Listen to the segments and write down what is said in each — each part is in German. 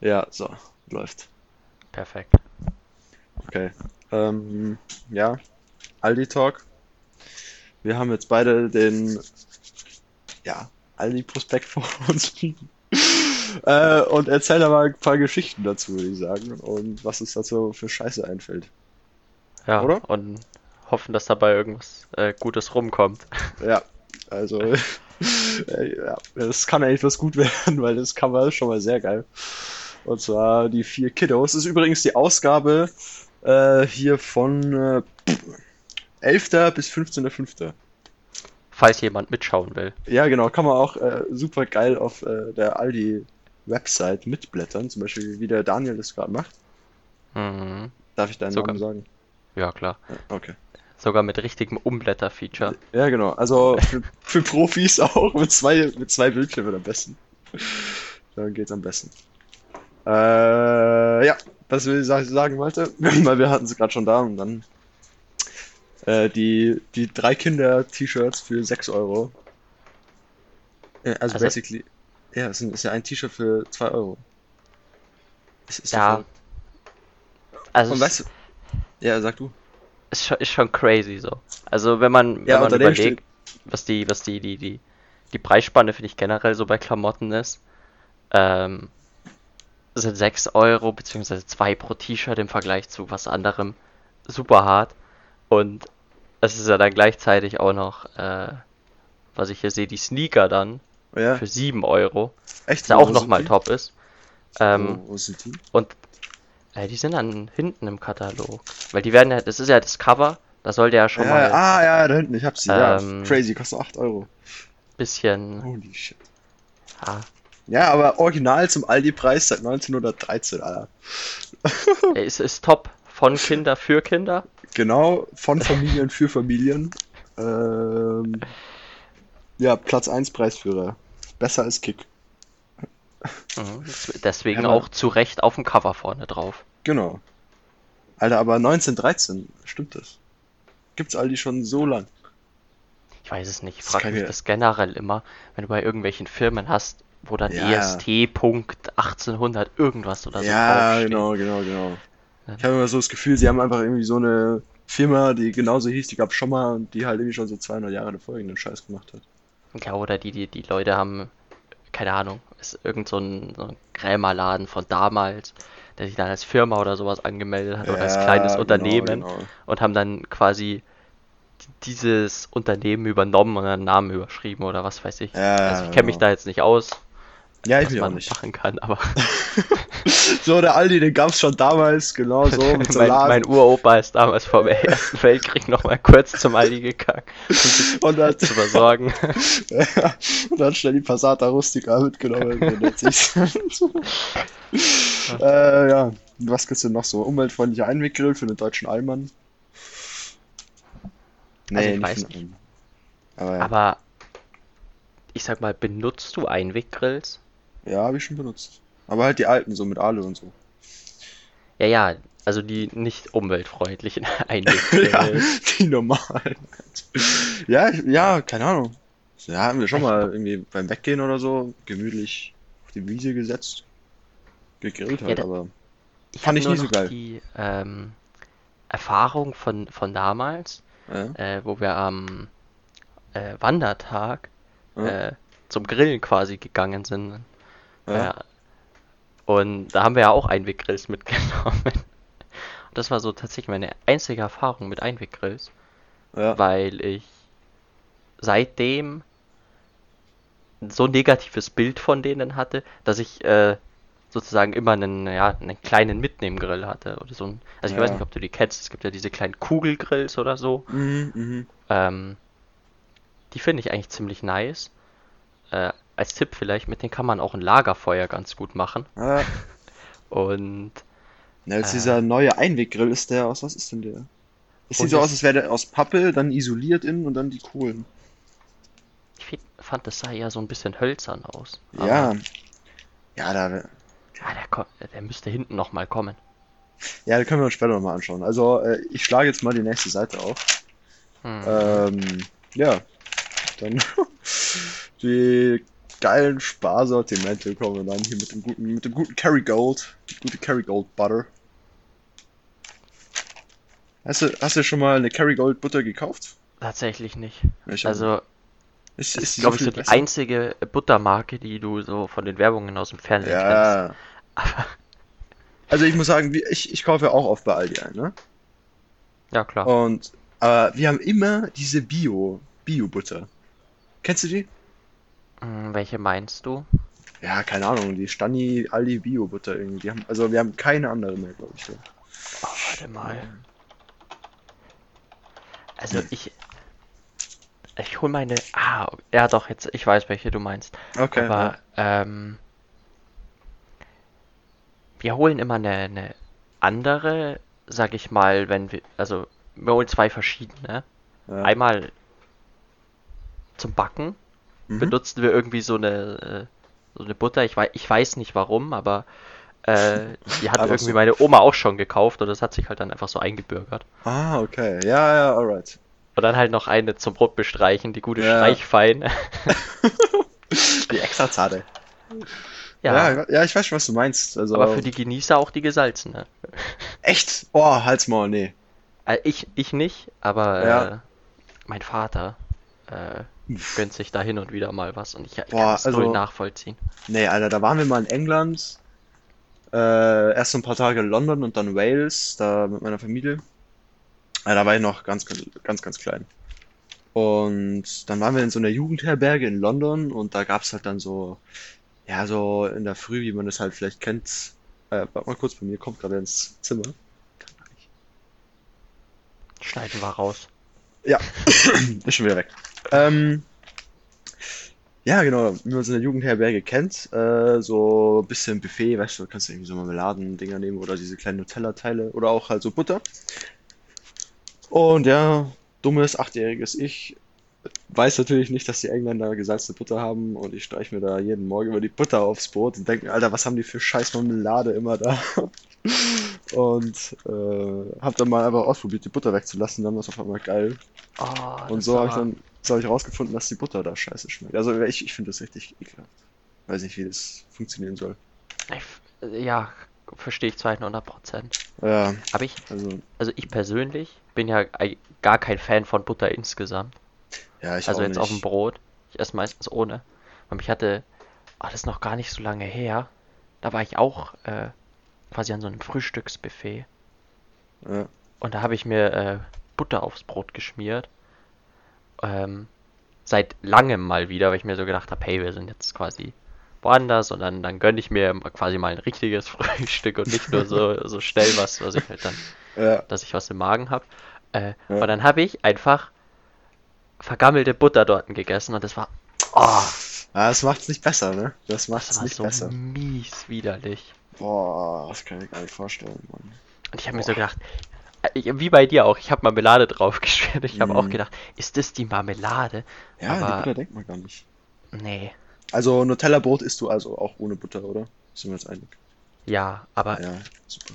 Ja, so, läuft. Perfekt. Okay. Ähm, ja, Aldi Talk. Wir haben jetzt beide den, ja, Aldi-Prospekt vor uns liegen. äh, und erzähl da mal ein paar Geschichten dazu, würde ich sagen. Und was uns dazu für Scheiße einfällt. Ja, Oder? und hoffen, dass dabei irgendwas äh, Gutes rumkommt. Ja, also, äh, ja, das kann eigentlich was gut werden, weil das Cover ist schon mal sehr geil. Und zwar die vier Kiddos. Das ist übrigens die Ausgabe äh, hier von äh, 11. bis 15.05. Falls jemand mitschauen will. Ja, genau, kann man auch äh, super geil auf äh, der Aldi-Website mitblättern, zum Beispiel wie der Daniel das gerade macht. Mhm. Darf ich deinen Sogar. Namen sagen? Ja, klar. Okay. Sogar mit richtigem Umblätter-Feature. Ja, genau. Also für, für Profis auch mit zwei, mit zwei Bildschirmen am besten. Dann geht's am besten. Äh, ja, was ich sa- sagen wollte, weil wir hatten es gerade schon da und dann äh, die, die drei Kinder-T-Shirts für 6 Euro. Äh, also, Also- basically, ja, es ist ja ein T-Shirt für 2 Euro. Es ist Ja. Also Und weißt du, ja, sag du. ist schon, ist schon crazy so. Also wenn man, wenn Ja, man unter dem überlegt, was die, was die, die, die, die Preisspanne finde ich generell so bei Klamotten ist, ähm, sind 6 Euro beziehungsweise 2 pro T-Shirt im Vergleich zu was anderem super hart. Und es ist ja dann gleichzeitig auch noch, äh, was ich hier sehe, die Sneaker dann Ja, für 7 Euro, echt? was ja auch nochmal top ist. Ähm, wo, wo sind die? und äh, die sind dann hinten im Katalog. Weil die werden ja, das ist ja das Cover, da sollte ja schon Ja, mal ah, ja, da hinten, ich hab sie. ja, Ähm, crazy, kostet 8 Euro. bisschen. Holy shit. Ah, Ja, aber original zum Aldi-Preis seit 1913, Alter. er ist, ist top. Von Kinder für Kinder. Genau, von Familien für Familien. Ähm, ja, Platz 1 Preisführer. Besser als Kick. Mhm. Deswegen Ja, auch zu Recht auf dem Cover vorne drauf. Genau. Alter, aber 1913, stimmt das? Gibt's Aldi schon so lang? Ich weiß es nicht. Ich frage mich das generell immer, wenn du bei irgendwelchen Firmen hast, wo dann Ja. EST Punkt 1800 irgendwas oder so ja, genau, genau, genau. Ja. Ich habe immer so das Gefühl, sie haben einfach irgendwie so eine Firma, die genauso hieß, die gab's schon mal und die halt irgendwie schon so 200 Jahre davor irgendeinen Scheiß gemacht hat. Ja, oder die, die, die Leute haben, keine Ahnung, ist irgend so ein, so ein Krämerladen von damals, der sich dann als Firma oder sowas angemeldet hat oder als Ja, kleines genau, Unternehmen genau. und haben dann quasi dieses Unternehmen übernommen und einen Namen überschrieben oder was weiß ich. Ja, also ich kenne mich genau. da jetzt nicht aus, Ja, ich was man nicht. machen kann, aber So, der Aldi, den gab's schon damals, genau so, mit mein, mein Uropa ist damals vor dem Ersten Weltkrieg noch mal kurz zum Aldi gegangen, um und dann, zu versorgen. und dann schnell die Passata Rustica mitgenommen. äh, ja, was gibt's denn noch so? Umweltfreundlicher Einweggrill für den deutschen Allmann? Also ich nicht. Aber ja, Aber ich sag mal, benutzt du Einweggrills? Ja habe ich schon benutzt. Aber halt die alten, so mit Alu und so. Ja, ja, also die nicht umweltfreundlichen ja, Einweggrills. die normalen. ja, ich, ja, keine Ahnung. Ja, haben wir schon mal irgendwie beim Weggehen oder so gemütlich auf die Wiese gesetzt. Gegrillt halt, da- aber. Ich Fand ich nie so geil. die ähm, Erfahrung von, von damals, Ja, äh, wo wir am äh, Wandertag ja, äh, zum Grillen quasi gegangen sind. Ja. Äh, und da haben wir ja auch Einweggrills mitgenommen. Und das war so tatsächlich meine einzige Erfahrung mit Einweggrills, ja. weil ich seitdem so ein negatives Bild von denen hatte, dass ich äh, sozusagen immer einen, ja, einen kleinen Mitnehmgrill hatte oder so ein, also ich weiß Ja. nicht, ob du die kennst, es gibt ja diese kleinen Kugelgrills oder so. Mhm, mhm. Ähm, die finde ich eigentlich ziemlich nice. Äh, als Tipp vielleicht, mit denen kann man auch ein Lagerfeuer ganz gut machen. Ja. Und Ja, jetzt Äh. dieser neue Einweggrill ist der aus, was ist denn der? Es sieht so aus, als wäre der aus Pappe, dann isoliert innen und dann die Kohlen. ich fand, das sah eher so ein bisschen hölzern aus. Ja. Ja, da, ja, der, ko- der müsste hinten nochmal kommen. ja, da können wir uns später nochmal anschauen. Also, äh, ich schlage jetzt mal die nächste Seite auf. Hm. Ähm, ja. Dann die geilen Sparsortiment. Wir kommen dann hier mit dem guten, mit dem guten Kerrygold. Die gute Kerrygold Butter. Hast du, hast du schon mal eine Kerrygold Butter gekauft? Tatsächlich nicht. Ich Also, ist, ist ist, glaube ich, so die besser? einzige Buttermarke, die du so von den Werbungen aus dem Fernsehen kennst. Ja. Aber, Also ich muss sagen, ich, ich kaufe ja auch oft bei Aldi ein, ne? ja, klar. Und aber wir haben immer diese Bio, Bio-Butter. Kennst du die? Hm, welche meinst du? Ja, keine Ahnung, die Stani Aldi Bio-Butter irgendwie. Die haben, also wir haben keine andere mehr, glaube ich. so. Oh, warte mal. Also ich. Ich hol meine. Ah, ja doch, jetzt, ich weiß, welche du meinst. Okay. Aber, ähm. Wir holen immer eine, eine andere, sag ich mal, wenn wir. Also, wir holen zwei verschiedene. ja. Ja. Einmal zum Backen Mhm. benutzen wir irgendwie so eine, äh, so eine Butter. Ich weiß, ich weiß nicht warum, aber äh, die hat irgendwie so. meine Oma auch schon gekauft und das hat sich halt dann einfach so eingebürgert. Ah, okay. Ja, ja, alright. Und dann halt noch eine zum Brot bestreichen, die gute Ja. Streichfein. Die extra zarte. ja, Ja, ja, ich weiß schon, was du meinst. Also, aber für die Genießer auch die gesalzene. echt? Oh, halt's mal, nee. Äh, ich, ich nicht, aber Ja. äh, mein Vater äh, gönnt sich da hin und wieder mal was und ich, ich Boah, kann das also- nachvollziehen. Nee, Alter, da waren wir mal in England. Äh, erst so ein paar Tage in London und dann Wales, da mit meiner Familie. Ja, da war ich noch ganz, ganz, ganz, ganz klein. Und dann waren wir in so einer Jugendherberge in London und da gab's halt dann so, ja, so in der Früh, wie man das halt vielleicht kennt. Äh, warte mal kurz, bei mir kommt gerade ins Zimmer. Schneiden wir raus. Ja, ist schon wieder weg. Ähm, ja, genau, wie man es in der Jugendherberge kennt, äh, so ein bisschen Buffet, weißt du, kannst du irgendwie so Marmeladen-Dinger nehmen oder diese kleinen Nutella-Teile oder auch halt so Butter. Und ja, dummes, achtjähriges Ich weiß natürlich nicht, dass die Engländer gesalzene Butter haben und ich streiche mir da jeden Morgen über die Butter aufs Brot und denke mir, Alter, was haben die für scheiß Marmelade immer da? Und äh, hab dann mal einfach ausprobiert, die Butter wegzulassen, dann war es auf einmal geil. Oh, Und so habe ich war- dann so hab ich rausgefunden, dass die Butter da scheiße schmeckt. Also ich, ich finde das richtig ekelhaft. Weiß nicht, wie das funktionieren soll. Ja, verstehe ich zu 100 Prozent. Ja, Aber ich, also, also ich persönlich bin ja gar kein Fan von Butter insgesamt. Ja, ich Also jetzt auf dem nicht. Brot. Ich esse meistens ohne. Und ich hatte, oh, das ist noch gar nicht so lange her. Da war ich auch äh, quasi an so einem Frühstücksbuffet. Ja, Und da habe ich mir äh, Butter aufs Brot geschmiert. Ähm, seit langem mal wieder, weil ich mir so gedacht habe, hey, wir sind jetzt quasi woanders und dann, dann gönne ich mir quasi mal ein richtiges Frühstück und nicht nur so, so schnell was, was ich halt dann, ja, dass ich was im Magen habe. Äh, Ja. Und dann habe ich einfach vergammelte Butter dort gegessen und das war, oh, Ah, das macht's nicht besser, ne? Das das macht's war nicht so besser. mies widerlich. Boah, das kann ich mir gar nicht vorstellen, Mann. Und ich habe mir so gedacht, äh, wie bei dir auch, ich habe Marmelade drauf geschmiert. Ich habe auch Mhm. gedacht, ist das die Marmelade? Ja, die Aber- Butter denkt man gar nicht. Nee. Also Nutella-Brot isst du also auch ohne Butter, oder? Sind wir uns einig? Ja, aber Ja, super.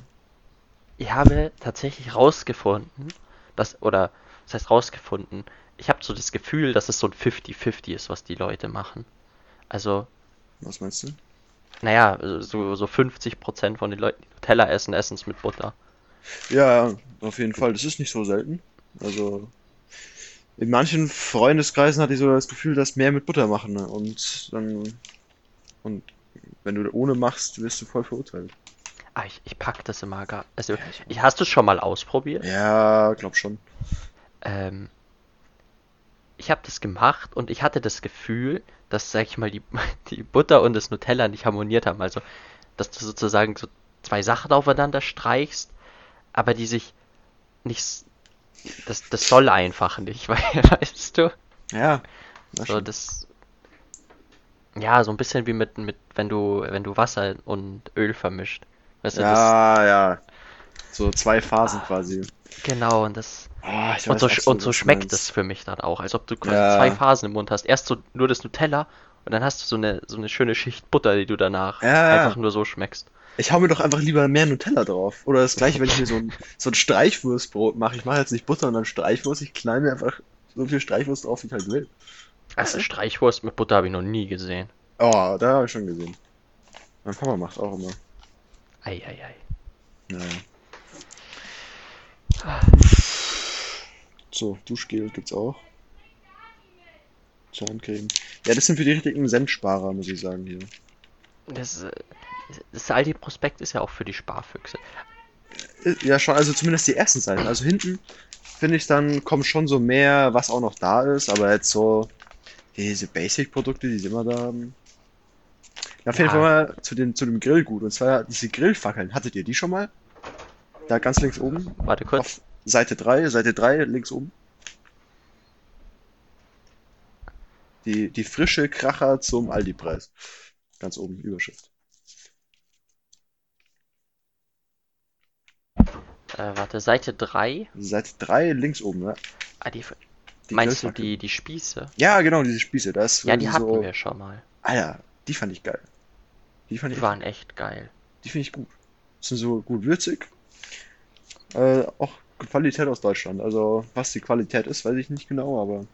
ich habe tatsächlich rausgefunden, dass, oder, das heißt rausgefunden, ich habe so das Gefühl, dass es so ein 50-50 ist, was die Leute machen. Also, Was meinst du? naja, so, so 50% von den Leuten, die Nutella essen, essen es mit Butter. Ja, ja, auf jeden Fall. Das ist nicht so selten. Also in manchen Freundeskreisen hatte ich so das Gefühl, dass mehr mit Butter machen. Ne? Und dann und wenn du ohne machst, wirst du voll verurteilt. Aber ich, ich pack das immer gar. Also, ich, hast du es schon mal ausprobiert? Ja, glaub schon. Ähm, ich habe das gemacht und ich hatte das Gefühl, dass, sag ich mal, die, die Butter und das Nutella nicht harmoniert haben. Also, dass du sozusagen so zwei Sachen aufeinander streichst, aber die sich nicht. Das, das soll einfach nicht, weil, weißt du? Ja, na So, das. Ja, so ein bisschen wie mit, mit, wenn du, wenn du Wasser und Öl vermischt. Weißt du, das. Ja, ja. So zwei Phasen quasi. Genau, und das. Ah, Und weiß so, und so schmeckt es für mich dann auch, als ob du quasi Ja. zwei Phasen im Mund hast. Erst so nur das Nutella und dann hast du so eine, so eine schöne Schicht Butter, die du danach Ja, ja. einfach nur so schmeckst. Ich hau mir doch einfach lieber mehr Nutella drauf. Oder das gleiche, wenn ich mir so ein, so ein Streichwurstbrot mache. Ich mache jetzt nicht Butter und dann Streichwurst. Ich knall mir einfach so viel Streichwurst drauf, wie ich halt will. Also Streichwurst mit Butter habe ich noch nie gesehen. Oh, da habe ich schon gesehen. Mein Papa macht auch immer. Eieiei. Naja. So, Duschgel gibt's auch. Zahncreme. Ja, das sind für die richtigen Sendsparer, muss ich sagen hier. Das, das Aldi-Prospekt ist ja auch für die Sparfüchse. Äh, Ja, schon, also zumindest die ersten Seiten. Also hinten, finde ich, dann kommt schon so mehr, was auch noch da ist, aber jetzt so diese Basic-Produkte, die sie immer da haben. Jeden Ja. Fall mal zu, den, zu dem Grillgut. Und zwar diese Grillfackeln. Hattet ihr die schon mal? Da ganz links oben. Warte kurz. Auf Seite 3, Seite 3, links oben. Die, die frische Kracher zum Aldi-Preis. Ganz oben, Überschrift. Äh, warte, Seite 3. Seite 3, links oben, ja. Ah, die, Die meinst du Grillfackeln. die, die Spieße? Ja, genau, diese Spieße. Das Ja, die hatten so, wir schon mal. Alter, die fand ich geil. Die fand ich, Die waren echt geil. die finde ich gut. Sind so gut würzig. Äh, auch Qualität aus Deutschland. Also, was die Qualität ist, weiß ich nicht genau, aber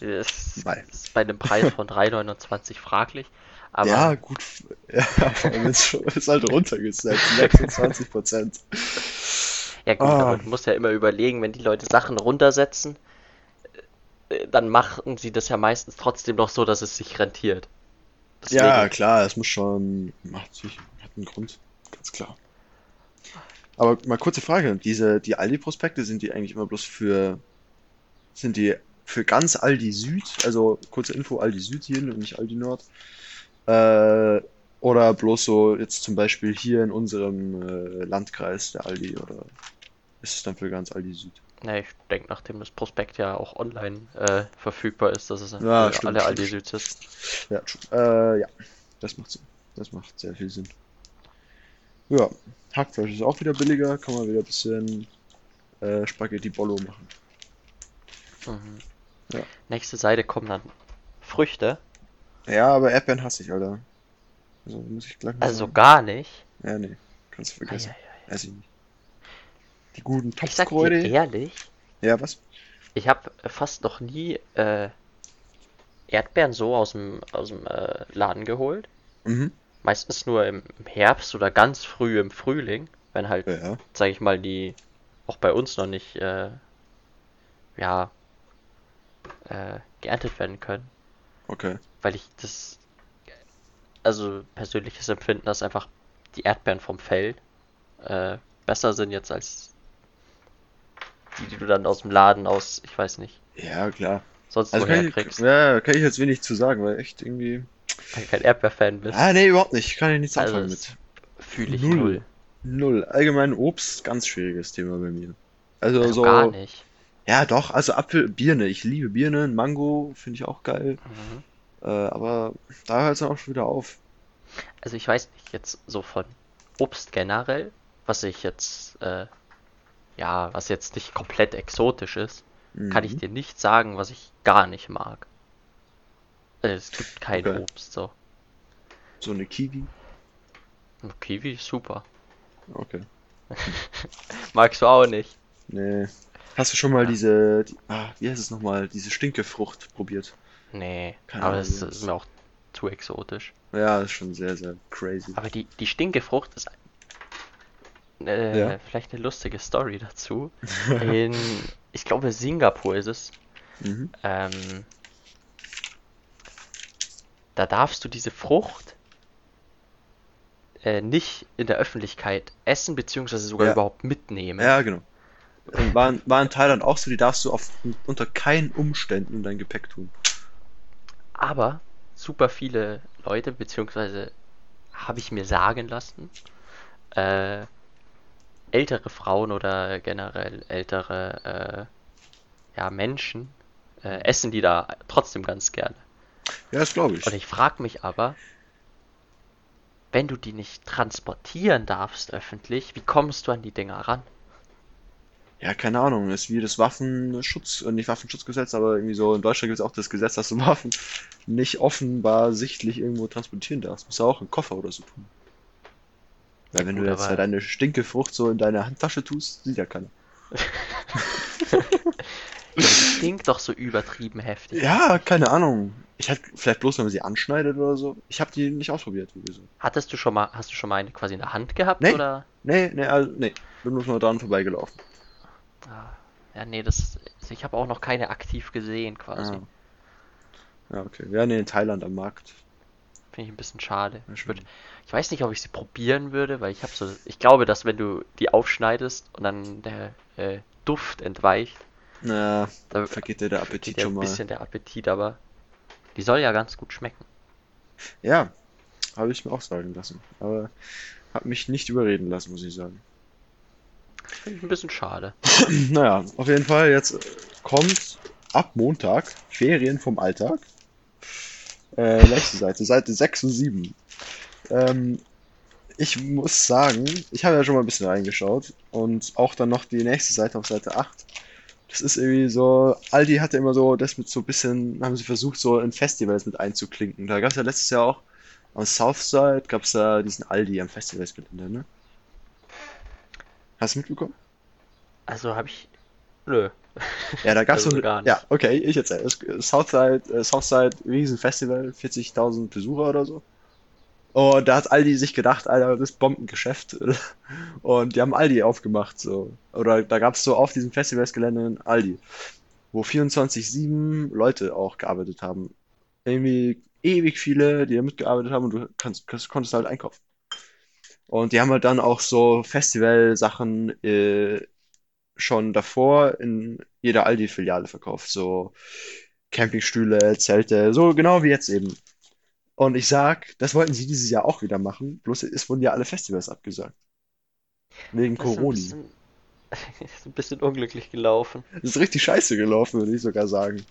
Das Nein. ist bei einem Preis von 3,29 fraglich. Aber ja, gut. Ja, ist ist halt runtergesetzt. 26 Prozent. Ja gut, Ah. aber du musst ja immer überlegen, wenn die Leute Sachen runtersetzen, äh, dann machen sie das ja meistens trotzdem noch so, dass es sich rentiert. Ja, Deswegen- klar, es muss schon. Macht sich, hat einen Grund, ganz klar. Aber mal kurze Frage: Diese, die Aldi-Prospekte, sind die eigentlich immer bloß für. Sind die für ganz Aldi Süd? Also kurze Info: Aldi Süd hier und nicht Aldi Nord. Äh, oder bloß so jetzt zum Beispiel hier in unserem äh, Landkreis der Aldi oder ist es dann für ganz Aldi Süd? Na, ich denke, nachdem das Prospekt ja auch online äh, verfügbar ist, dass es Ja, für stimmt, alle stimmt, Aldi Süds ist. Ja, äh, ja, das macht Sinn. Das macht sehr viel Sinn. Ja, Hackfleisch ist auch wieder billiger, kann man wieder ein bisschen äh, Spaghetti Bollo machen. Mhm. Ja. Nächste Seite kommen dann Früchte. Ja, aber Erdbeeren hasse ich, Alter. Also muss ich gleich mal Also sagen. gar nicht. Ja, nee, kannst du vergessen. Weiß ich nicht. Die guten Ich sag dir Topfkräuter. ehrlich, Ja, was? ich habe fast noch nie äh, Erdbeeren so aus dem, aus dem äh, Laden geholt. Mhm. Meistens nur im, Herbst oder ganz früh im Frühling, wenn halt, Ja, sag ich mal, die auch bei uns noch nicht, äh, ja, äh, geerntet werden können. okay. Weil ich das, also persönliches Empfinden, dass einfach die Erdbeeren vom Feld äh, besser sind jetzt als die, die du dann aus dem Laden aus, ich weiß nicht, Ja, klar. sonst Also woher ich, kriegst, ja, kann ich jetzt wenig zu sagen, weil echt irgendwie. Weil du kein Erdbeerfan bist. Ah, nee, überhaupt nicht. Kann ich nichts Also anfangen mit. Fühle ich Null. null. Null. Allgemein Obst, ganz schwieriges Thema bei mir. Also, Also so. gar nicht. Ja, doch, also Apfel, Birne. Ich liebe Birne, Mango finde ich auch geil. Mhm. Äh, aber da hört es dann auch schon wieder auf. Also ich weiß nicht, jetzt so von Obst generell, was ich jetzt, äh, ja, was jetzt nicht komplett exotisch ist, kann ich Mhm. dir nicht sagen, was ich gar nicht mag. Äh, Es gibt kein Okay. Obst, so. So eine Kiwi. Kiwi ist super. Okay. Magst du auch nicht? Nee. Hast du schon mal Ja. diese, die, ah, wie heißt es nochmal, diese Stinkefrucht probiert? Nee, Keine aber Ahnung, das ist mir auch zu exotisch. Ja, das ist schon sehr, sehr crazy. Aber die, die Stinkefrucht ist äh, Ja. vielleicht eine lustige Story dazu. In, ich glaube, Singapur ist es. Mhm. Ähm, da darfst du diese Frucht äh, nicht in der Öffentlichkeit essen, beziehungsweise sogar Ja. überhaupt mitnehmen. Ja, genau. Und war, in- war in Thailand auch so, die darfst du auf, unter keinen Umständen in dein Gepäck tun. Aber super viele Leute, beziehungsweise habe ich mir sagen lassen, äh, ältere Frauen oder generell ältere äh, ja, Menschen äh, essen die da trotzdem ganz gerne. Ja, das glaube ich. Und ich frage mich aber, wenn du die nicht transportieren darfst öffentlich, wie kommst du an die Dinger ran? Ja, keine Ahnung, ist wie das Waffenschutz, äh, nicht Waffenschutzgesetz, aber irgendwie so in Deutschland gibt es auch das Gesetz, dass du Waffen nicht offenbar sichtlich irgendwo transportieren darfst. Musst du auch im Koffer oder so tun. Weil Ja, wenn gut, du jetzt ja deine Stinkefrucht so in deine Handtasche tust, sieht ja keiner. Ja, die stinkt doch so übertrieben heftig. Ja, keine Ahnung. Ich hätte vielleicht bloß, wenn man sie anschneidet oder so. Ich habe die nicht ausprobiert, wie gesagt. Hattest du schon mal, hast du schon mal eine quasi in der Hand gehabt Nee. oder? Nee, nee, also, nee. Bin nur mal dran vorbeigelaufen. Ah, Ja, nee, das, also ich habe auch noch keine aktiv gesehen quasi. Ah. Ja, okay. Ja, nee, in Thailand am Markt. Finde ich ein bisschen schade. Ich würd, ich weiß nicht, ob ich sie probieren würde, weil ich habe so, ich glaube, dass wenn du die aufschneidest und dann der äh, Duft entweicht, Na, da vergeht dir der Appetit schon ein mal. bisschen der Appetit, aber die soll ja ganz gut schmecken. Ja, habe ich mir auch sagen lassen. Aber habe mich nicht überreden lassen, muss ich sagen. Finde ich ein bisschen schade. Naja, auf jeden Fall, jetzt kommt ab Montag Ferien vom Alltag. Äh, nächste Seite, Seite 6 und 7. Ähm, ich muss sagen, ich habe ja schon mal ein bisschen reingeschaut und auch dann noch die nächste Seite auf Seite 8. Das ist irgendwie so, Aldi hatte immer so, das mit so ein bisschen, haben sie versucht, so in Festivals mit einzuklinken. Da gab es ja letztes Jahr auch am Southside, gab es ja diesen Aldi am Festivalsgelände, ne? Hast du mitbekommen? Also habe ich. Nö. Ja, da gab's Also so gar nicht. ja, okay, ich erzähle. Es- Southside, äh, Southside Riesenfestival, 40.000 Besucher oder so. Und da hat Aldi sich gedacht, Alter, das ist Bombengeschäft. Und die haben Aldi aufgemacht, so. Oder da gab's so auf diesem Festivalsgelände ein Aldi, wo 24/7 Leute auch gearbeitet haben. Irgendwie ewig viele, die da mitgearbeitet haben und du kannst, konntest halt einkaufen. Und die haben halt dann auch so Festivalsachen äh, schon davor in jeder Aldi-Filiale verkauft. So Campingstühle, Zelte, so genau wie jetzt eben. Und ich sag, das wollten sie dieses Jahr auch wieder machen, bloß es wurden ja alle Festivals abgesagt. Wegen Das ist ein Corona. bisschen, ist ein bisschen unglücklich gelaufen. Das ist richtig scheiße gelaufen, würde ich sogar sagen.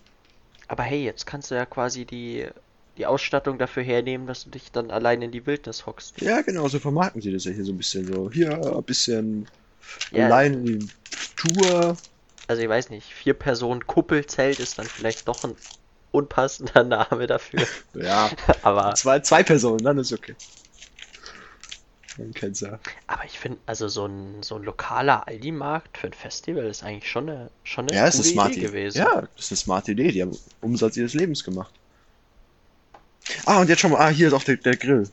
Aber hey, jetzt kannst du ja quasi die, die Ausstattung dafür hernehmen, dass du dich dann allein in die Wildnis hockst. Ja, genau, so vermarkten sie das ja hier so ein bisschen so. Hier ein bisschen Ja. allein in die Tour. Also ich weiß nicht, vier Personen Kuppelzelt ist dann vielleicht doch ein unpassender Name dafür. Ja, Aber, zwei, zwei Personen, dann ist okay. Man kennt's ja. aber ich finde, also so ein, so ein lokaler Aldi-Markt für ein Festival ist eigentlich schon eine, schon eine Ja, ist eine smarte Idee gewesen. Ja, das ist eine smarte Idee. Die haben Umsatz ihres Lebens gemacht. Ah, und jetzt schon mal, ah, hier ist auch der, der Grill.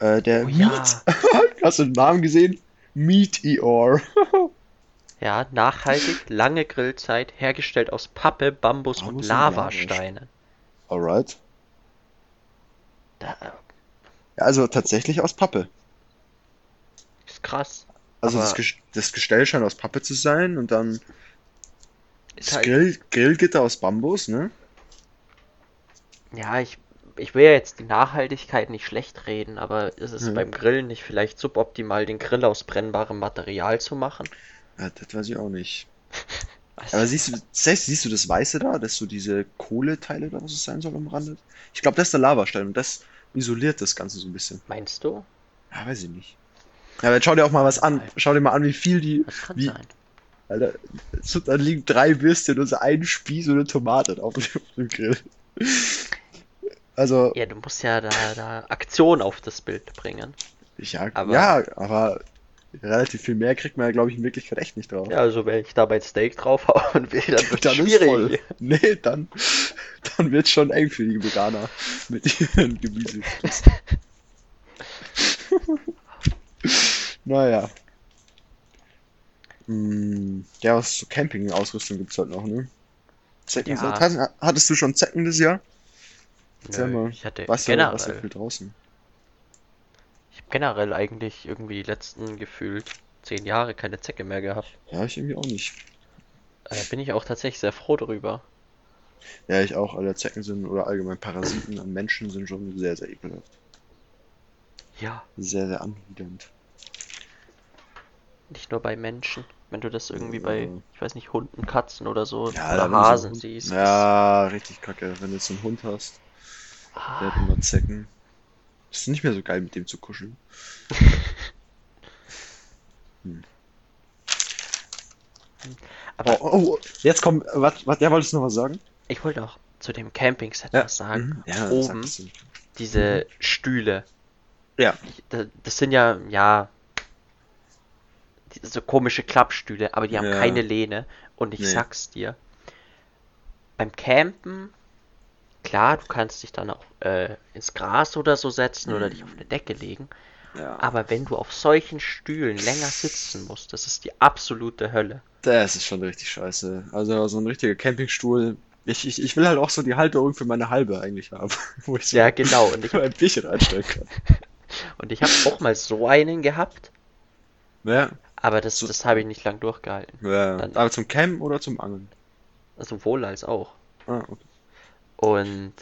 Äh, der Oh ja. Meat. Hast du den Namen gesehen? Meteor. Ja, nachhaltig, lange Grillzeit, hergestellt aus Pappe, Bambus Bambus und und Lavasteinen. Alright. Da, Ja, also tatsächlich aus Pappe. ist krass. Also das, Ges- das Gestell scheint aus Pappe zu sein und dann das halt, Grill, Grillgitter aus Bambus, ne? ja, ich, ich will ja jetzt die Nachhaltigkeit nicht schlecht reden, aber ist es Mhm. beim Grillen nicht vielleicht suboptimal, den Grill aus brennbarem Material zu machen? Ja, das weiß ich auch nicht. Weiß Aber siehst du, siehst, siehst du das Weiße da? Das ist so diese Kohleteile da, was es sein soll am Rande? Ich glaube, das ist der Lavastein und das isoliert das Ganze so ein bisschen. Meinst du? Ja, weiß ich nicht. Ja, aber jetzt schau dir auch mal was an. Schau dir mal an, wie viel die. Das kann Wie- sein. Alter, da liegen drei Würstchen und so ein Spieß und eine Tomate auf dem, auf dem Grill. Also, Ja, du musst ja da, da Aktion auf das Bild bringen. ja, aber- ja, aber relativ viel mehr kriegt man ja, glaube ich, in Wirklichkeit echt nicht drauf. Ja, also wenn ich da mein Steak draufhauen will, dann wird es schwierig. Nee, dann, dann wird schon eng für die Veganer mit ihren Gemüse. naja. Hm, ja, was so Camping-Ausrüstung gibt's halt noch, ne? Zecken, Ja. Hattest du schon Zecken das Jahr? Erzähl Nö, mal. ich hatte Was ja, was generell, viel draußen. Generell eigentlich irgendwie die letzten gefühlt zehn Jahre keine Zecke mehr gehabt. Ja, ich irgendwie auch nicht. Äh, bin ich auch tatsächlich sehr froh drüber. Ja, ich auch. Alle Zecken sind, oder allgemein Parasiten an Menschen sind schon sehr, sehr ekelhaft. Ja, Sehr, sehr anwidernd. nicht nur bei Menschen. Wenn du das irgendwie Ja. bei, ich weiß nicht, Hunden, Katzen oder so Ja, oder so Hasen Hund- siehst. Ja, richtig kacke. Wenn du jetzt einen Hund hast, das- der ah, hat immer Zecken. Das ist nicht mehr so geil, mit dem zu kuscheln. Hm. aber Oh, oh, oh, jetzt kommt, was, was, ja, wolltest du noch was sagen? ich wollte auch zu dem Campingset was sagen. Mhm. Ja, Oben diese Stühle. Ja. Das, sind ja, ja, so komische Klappstühle, aber die haben Ja. keine Lehne. Und ich Nee. sag's dir, beim Campen klar, du kannst dich dann auch äh, ins Gras oder so setzen oder dich auf eine Decke legen. Ja. Aber wenn du auf solchen Stühlen länger sitzen musst, das ist die absolute Hölle. Das ist schon richtig scheiße. Also so ein richtiger Campingstuhl. Ich, ich, ich will halt auch so die Halterung für meine halbe eigentlich haben, wo ich so Ja, genau. Und ich, ein Bierchen reinstellen kann. und ich habe auch mal so einen gehabt, Ja, aber das, So- das habe ich nicht lang durchgehalten. ja. Dann- Aber zum Campen oder zum Angeln? Sowohl als auch. Ah, okay. Und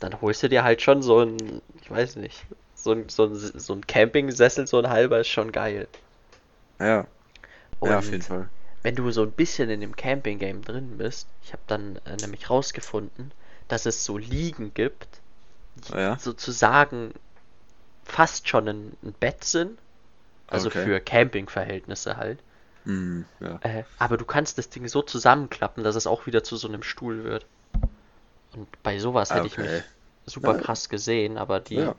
dann holst du dir halt schon so ein, ich weiß nicht, so ein, so ein, so ein Campingsessel, so ein halber ist schon geil. Ja, Und ja, auf jeden Fall. wenn du so ein bisschen in dem Camping-Game drin bist, ich habe dann äh, nämlich rausgefunden, dass es so Liegen gibt, die Ja. sozusagen fast schon ein, ein Bett sind. Also Okay. für Camping-Verhältnisse halt. Hm, ja. Äh, aber du kannst das Ding so zusammenklappen, dass es auch wieder zu so einem Stuhl wird. Und bei sowas hätte ich mich super Ja. krass gesehen, aber die, Ja.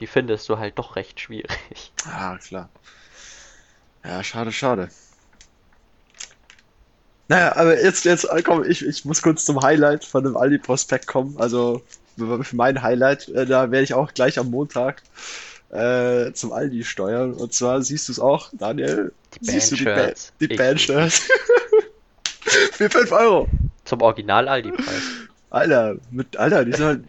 die findest du halt doch recht schwierig. Ah, klar. Ja, schade, schade. Naja, aber jetzt, jetzt, äh, komm, ich, ich muss kurz zum Highlight von dem Aldi-Prospekt kommen. Also, für mein Highlight, äh, da werde ich auch gleich am Montag äh, zum Aldi steuern. Und zwar siehst du es auch, Daniel. Die Siehst du die, ba die Bandshirts? Für 5 Euro. Zum Original Aldi-Preis. Alter, mit, Alter, die sind halt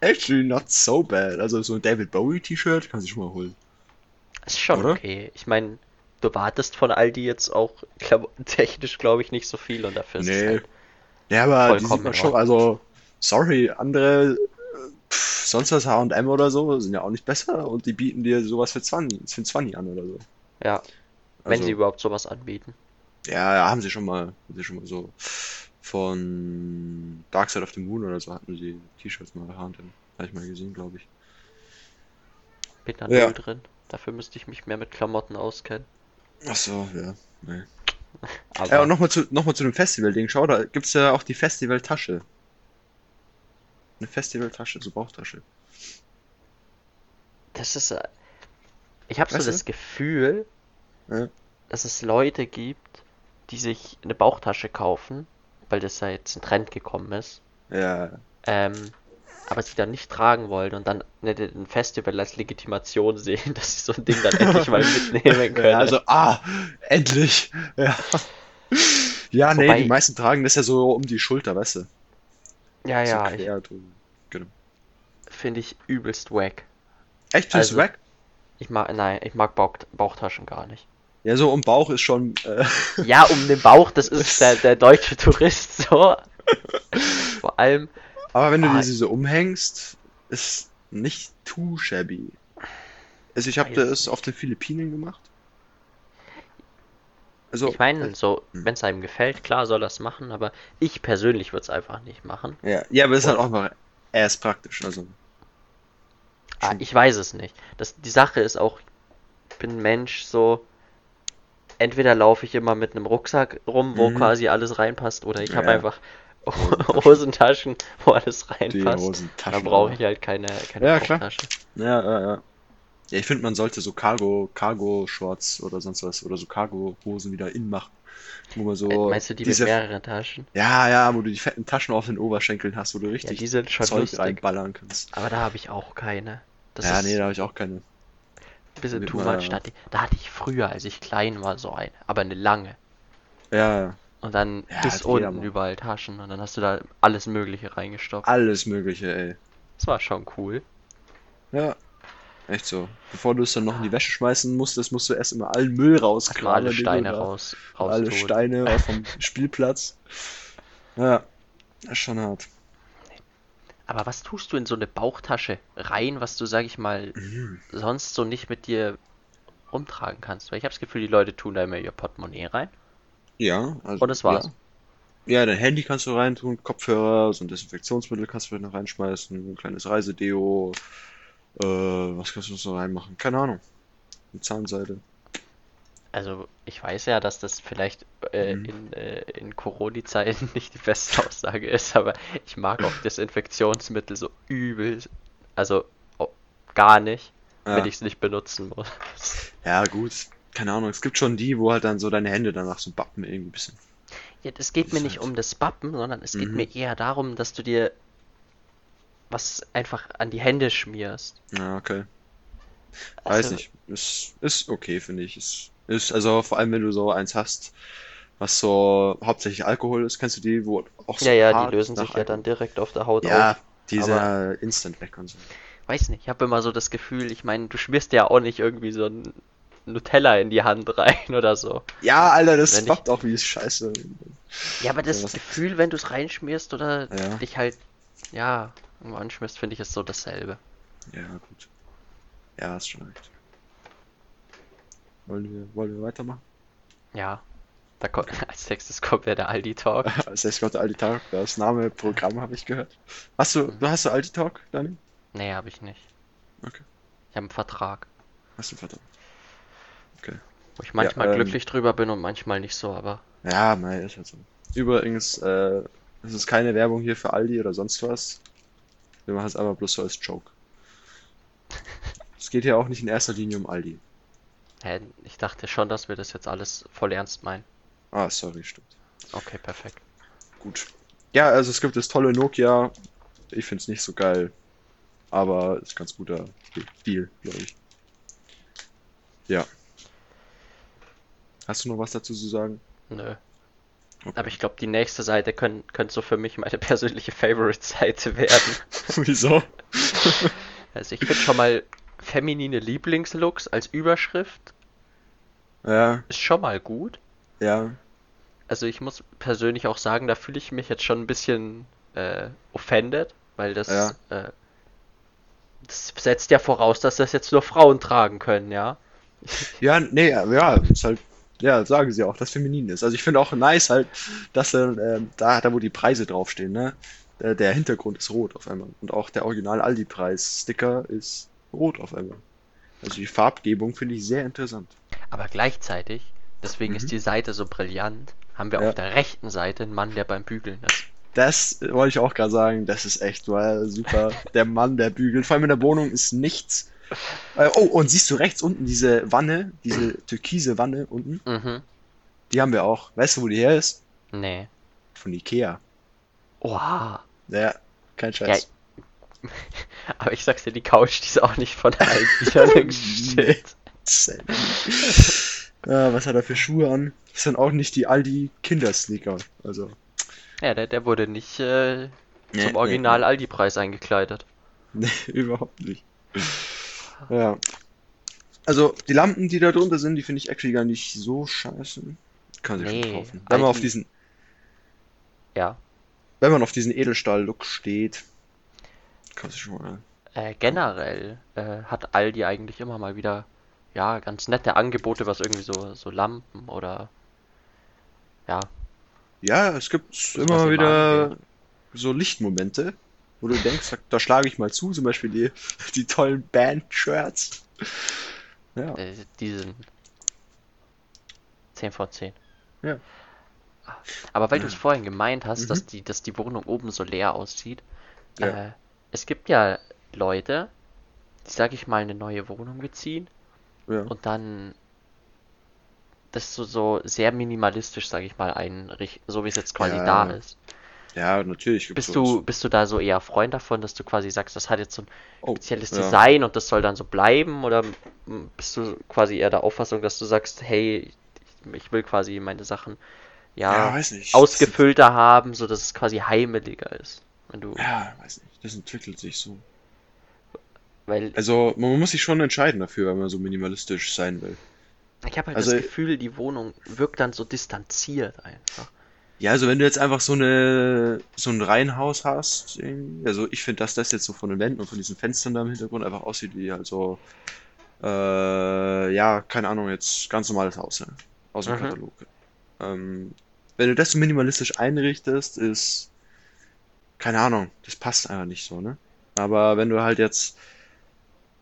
actually not so bad. Also, so ein David Bowie-T-Shirt kannst du schon mal holen. Ist schon Oder? okay. Ich meine, du wartest von Aldi jetzt auch klamottentechnisch, glaube ich, nicht so viel und dafür ist es Nee. halt Ja, aber die sieht man schon, also, sorry, andere, pff, sonst was H&M oder so, sind ja auch nicht besser und die bieten dir sowas für 20, für 20 an oder so. Ja, wenn Also, sie überhaupt sowas anbieten. ja, ja, haben sie schon mal, haben sie schon mal so von Dark Side of the Moon oder so hatten sie T-Shirts mal H&M, habe ich mal gesehen, glaube ich. Bin da Ja. null drin. Dafür müsste ich mich mehr mit Klamotten auskennen. Ach so, ja. Nee. Aber Ja, und nochmal zu, noch mal zu dem Festival-Ding. Schau, da gibt's ja auch die Festival-Tasche. Eine Festival-Tasche, so Bauchtasche. das ist. äh, Ich habe so das Gefühl, Ja. dass es Leute gibt, die sich eine Bauchtasche kaufen, weil das ja jetzt ein Trend gekommen ist. Ja, Ähm, aber sie dann nicht tragen wollen und dann nicht ein Festival als Legitimation sehen, dass sie so ein Ding dann endlich mal mitnehmen können. Ja, also, ah, endlich. Ja. Ja, nee, Wobei- die meisten tragen das ja so um die Schulter, weißt du? ja, so ja, ich, drüber. Genau. finde ich übelst wack. Echt, findest du Also- weg? Ich mag, nein, ich mag Bauch, Bauchtaschen gar nicht. Ja, so um Bauch ist schon, äh, Ja, um den Bauch, das ist der, der deutsche Tourist so. Vor allem, aber wenn du Ah. dir sie so umhängst, ist nicht too shabby. Also ich habe das auf den Philippinen gemacht. Also, ich meine, so, Hm. wenn es einem gefällt, klar soll das machen, aber ich persönlich würde es einfach nicht machen. ja, ja, aber es ist halt auch noch erst praktisch, also. Ah, ich weiß es nicht. Das, die Sache ist auch, ich bin ein Mensch, so, entweder laufe ich immer mit einem Rucksack rum, wo Mhm. quasi alles reinpasst, oder ich habe Ja. einfach Hosentaschen, wo alles reinpasst. Dann brauche ich halt keine, keine Ja, klar. Ja, ja, ja. Ja, ich finde, man sollte so Cargo, Cargo-Shorts oder sonst was oder so Cargo-Hosen wieder in machen. Wo man so Äh, Meinst du die diese, mit mehreren Taschen? ja, ja, wo du die fetten Taschen auf den Oberschenkeln hast, wo du Ja, richtig die sind schon Zeug lustig. reinballern kannst. Aber da habe ich auch keine. Das ja, nee, da habe ich auch keine. Bisschen mit too meiner- much. Da hatte, da hatte ich früher, als ich klein war, so eine. Aber eine lange. Ja, Und dann Ja, bis unten mal. überall Taschen. Und dann hast du da alles Mögliche reingestopft. alles Mögliche, ey. Das war schon cool. Ja, echt so. Bevor du es dann noch in die Wäsche schmeißen musstest, musst du erst immer allen Müll rauskramen. alle Steine raus, Alle. Steine vom Spielplatz. Ja, das ist schon hart. Aber was tust du in so eine Bauchtasche rein, was du, sag ich mal, Mhm. sonst so nicht mit dir rumtragen kannst? Weil ich habe das Gefühl, die Leute tun da immer ihr Portemonnaie rein. Ja, also. Und das war's. Ja. ja, dein Handy kannst du reintun, Kopfhörer, so ein Desinfektionsmittel kannst du noch reinschmeißen, ein kleines Reisedeo, äh, was kannst du noch so reinmachen? Keine Ahnung. Eine Zahnseide. Also ich weiß ja, dass das vielleicht äh, Mhm. in, äh, in Corona-Zeiten nicht die beste Aussage ist, aber ich mag auch Desinfektionsmittel so übel, also oh, gar nicht, Ja. wenn ich es nicht benutzen muss. Ja, gut. Keine Ahnung. Es gibt schon die, wo halt dann so deine Hände danach so bappen irgendwie ein bisschen. Ja, es geht mir nicht halt- um das Bappen, sondern es geht Mhm. mir eher darum, dass du dir was einfach an die Hände schmierst. Ja, okay. Weiß Also, nicht. Ist, ist okay, finde ich. Ist, ist, also vor allem, wenn du so eins hast, was so hauptsächlich Alkohol ist, kennst du die, wo auch so Ja, ja, die lösen sich ja dann Alkohol- direkt auf der Haut Ja, auf. ja instant weg und so. Weiß nicht, ich habe immer so das Gefühl, ich meine, du schmierst ja auch nicht irgendwie so ein Nutella in die Hand rein oder so. Ja, Alter, das Wenn ich- auch wie es scheiße. Ja, aber das Ja, was- Gefühl, wenn du es reinschmierst oder Ja. dich halt, ja, irgendwo anschmierst, finde ich, ist so dasselbe. Ja, gut. Ja, hast schon recht. Wollen wir, wollen wir weitermachen? Ja. Da kommt, als nächstes kommt ja der Aldi-Talk. Das heißt, Gott, Aldi Talk, das Name Programm habe ich gehört. Hast du, du hast du Aldi Talk, Dani? Nee, habe ich nicht. Okay. Ich habe einen Vertrag, Hast du verdammt. wo ich manchmal ähm, glücklich drüber bin und manchmal nicht so, aber Ja, mei, ist halt so. Übrigens, äh, es ist keine Werbung hier für Aldi oder sonst was. Wir machen es einfach bloß so als Joke. Es geht hier auch nicht in erster Linie um Aldi. Hä, ich dachte schon, dass wir das jetzt alles voll ernst meinen. Ah, sorry, stimmt. Okay, perfekt. Gut. Ja, also es gibt das tolle Nokia. Ich finde es nicht so geil. Aber ist ganz guter Deal, glaube ich. Ja. Hast du noch was dazu zu sagen? Nö. Okay. Aber ich glaube, die nächste Seite könnte so für mich meine persönliche Favorite-Seite werden. Wieso? Also ich finde schon mal feminine Lieblingslooks als Überschrift Ja, ist schon mal gut. ja. Also ich muss persönlich auch sagen, da fühle ich mich jetzt schon ein bisschen äh, offended, weil das, Ja. äh, das setzt ja voraus, dass das jetzt nur Frauen tragen können, ja. Ja, nee, ja, ist halt, ja, sagen sie auch, dass feminin ist. Also ich finde auch nice halt, dass dann, ähm, da, da wo die Preise draufstehen, ne, äh, der Hintergrund ist rot auf einmal. Und auch der Original Aldi-Preis-Sticker ist rot auf einmal. Also die Farbgebung finde ich sehr interessant. Aber gleichzeitig, deswegen Mhm. ist die Seite so brillant, haben wir Ja. auf der rechten Seite einen Mann, der beim Bügeln ist. Das äh, wollte ich auch gerade sagen, das ist echt weil, super. Der Mann, der bügelt. Vor allem in der Wohnung ist nichts. Äh, oh, und siehst du rechts unten diese Wanne, diese türkise Wanne unten? Mhm. Die haben wir auch. Weißt du, wo die her ist? Nee. Von Ikea. Oha. Ja, kein Scheiß. Aber ich sag's dir, die Couch, die ist auch nicht von der Aldi was hat er für Schuhe an? Das sind auch nicht die Aldi Kindersneaker. Also. Ja, der, der wurde nicht äh, Nee, zum Original Aldi-Preis eingekleidet. Nee, überhaupt nicht. Ja. Also, die Lampen, die da drunter sind, die finde ich actually gar nicht so scheiße. Kann sich Nee, schon kaufen. Wenn man auf die- diesen, Ja. wenn man auf diesen Edelstahl-Look steht, kann sich schon mal. Äh, generell äh, hat Aldi eigentlich immer mal wieder, ja, ganz nette Angebote, was irgendwie so, so Lampen oder, ja, Ja, es gibt immer im wieder Laden so Lichtmomente, wo du denkst, da, da schlage ich mal zu, zum Beispiel die, die tollen Band-Shirts. Ja. Äh, die sind 10 von 10. Ja. Aber weil du es vorhin gemeint hast, Mhm. dass die, dass die Wohnung oben so leer aussieht, Ja. äh, es gibt ja Leute, die, sag ich mal, eine neue Wohnung beziehen Ja. und dann das so, so sehr minimalistisch, sag ich mal, einrichten, so wie es jetzt quasi Ja. da ist. Ja, natürlich Bist du, bist du da so eher Freund davon, dass du quasi sagst, das hat jetzt so ein Oh, spezielles ja. Design und das soll dann so bleiben? Oder bist du quasi eher der Auffassung, dass du sagst, hey, ich, ich will quasi meine Sachen Ja, ja, weiß nicht. ausgefüllter haben, so dass es quasi heimeliger ist. Wenn du, Ja, weiß nicht. Das entwickelt sich so. Weil Also, man muss sich schon entscheiden dafür, wenn man so minimalistisch sein will. ich habe halt also- das Gefühl, die Wohnung wirkt dann so distanziert einfach. Ja, also wenn du jetzt einfach so eine so ein Reihenhaus hast, also ich finde, dass das jetzt so von den Wänden und von diesen Fenstern da im Hintergrund einfach aussieht wie halt so, äh, ja, keine Ahnung, jetzt ganz normales Haus, ja, aus dem Mhm. Katalog. Ähm, wenn du das so minimalistisch einrichtest, ist, keine Ahnung, das passt einfach nicht so, ne? Aber wenn du halt jetzt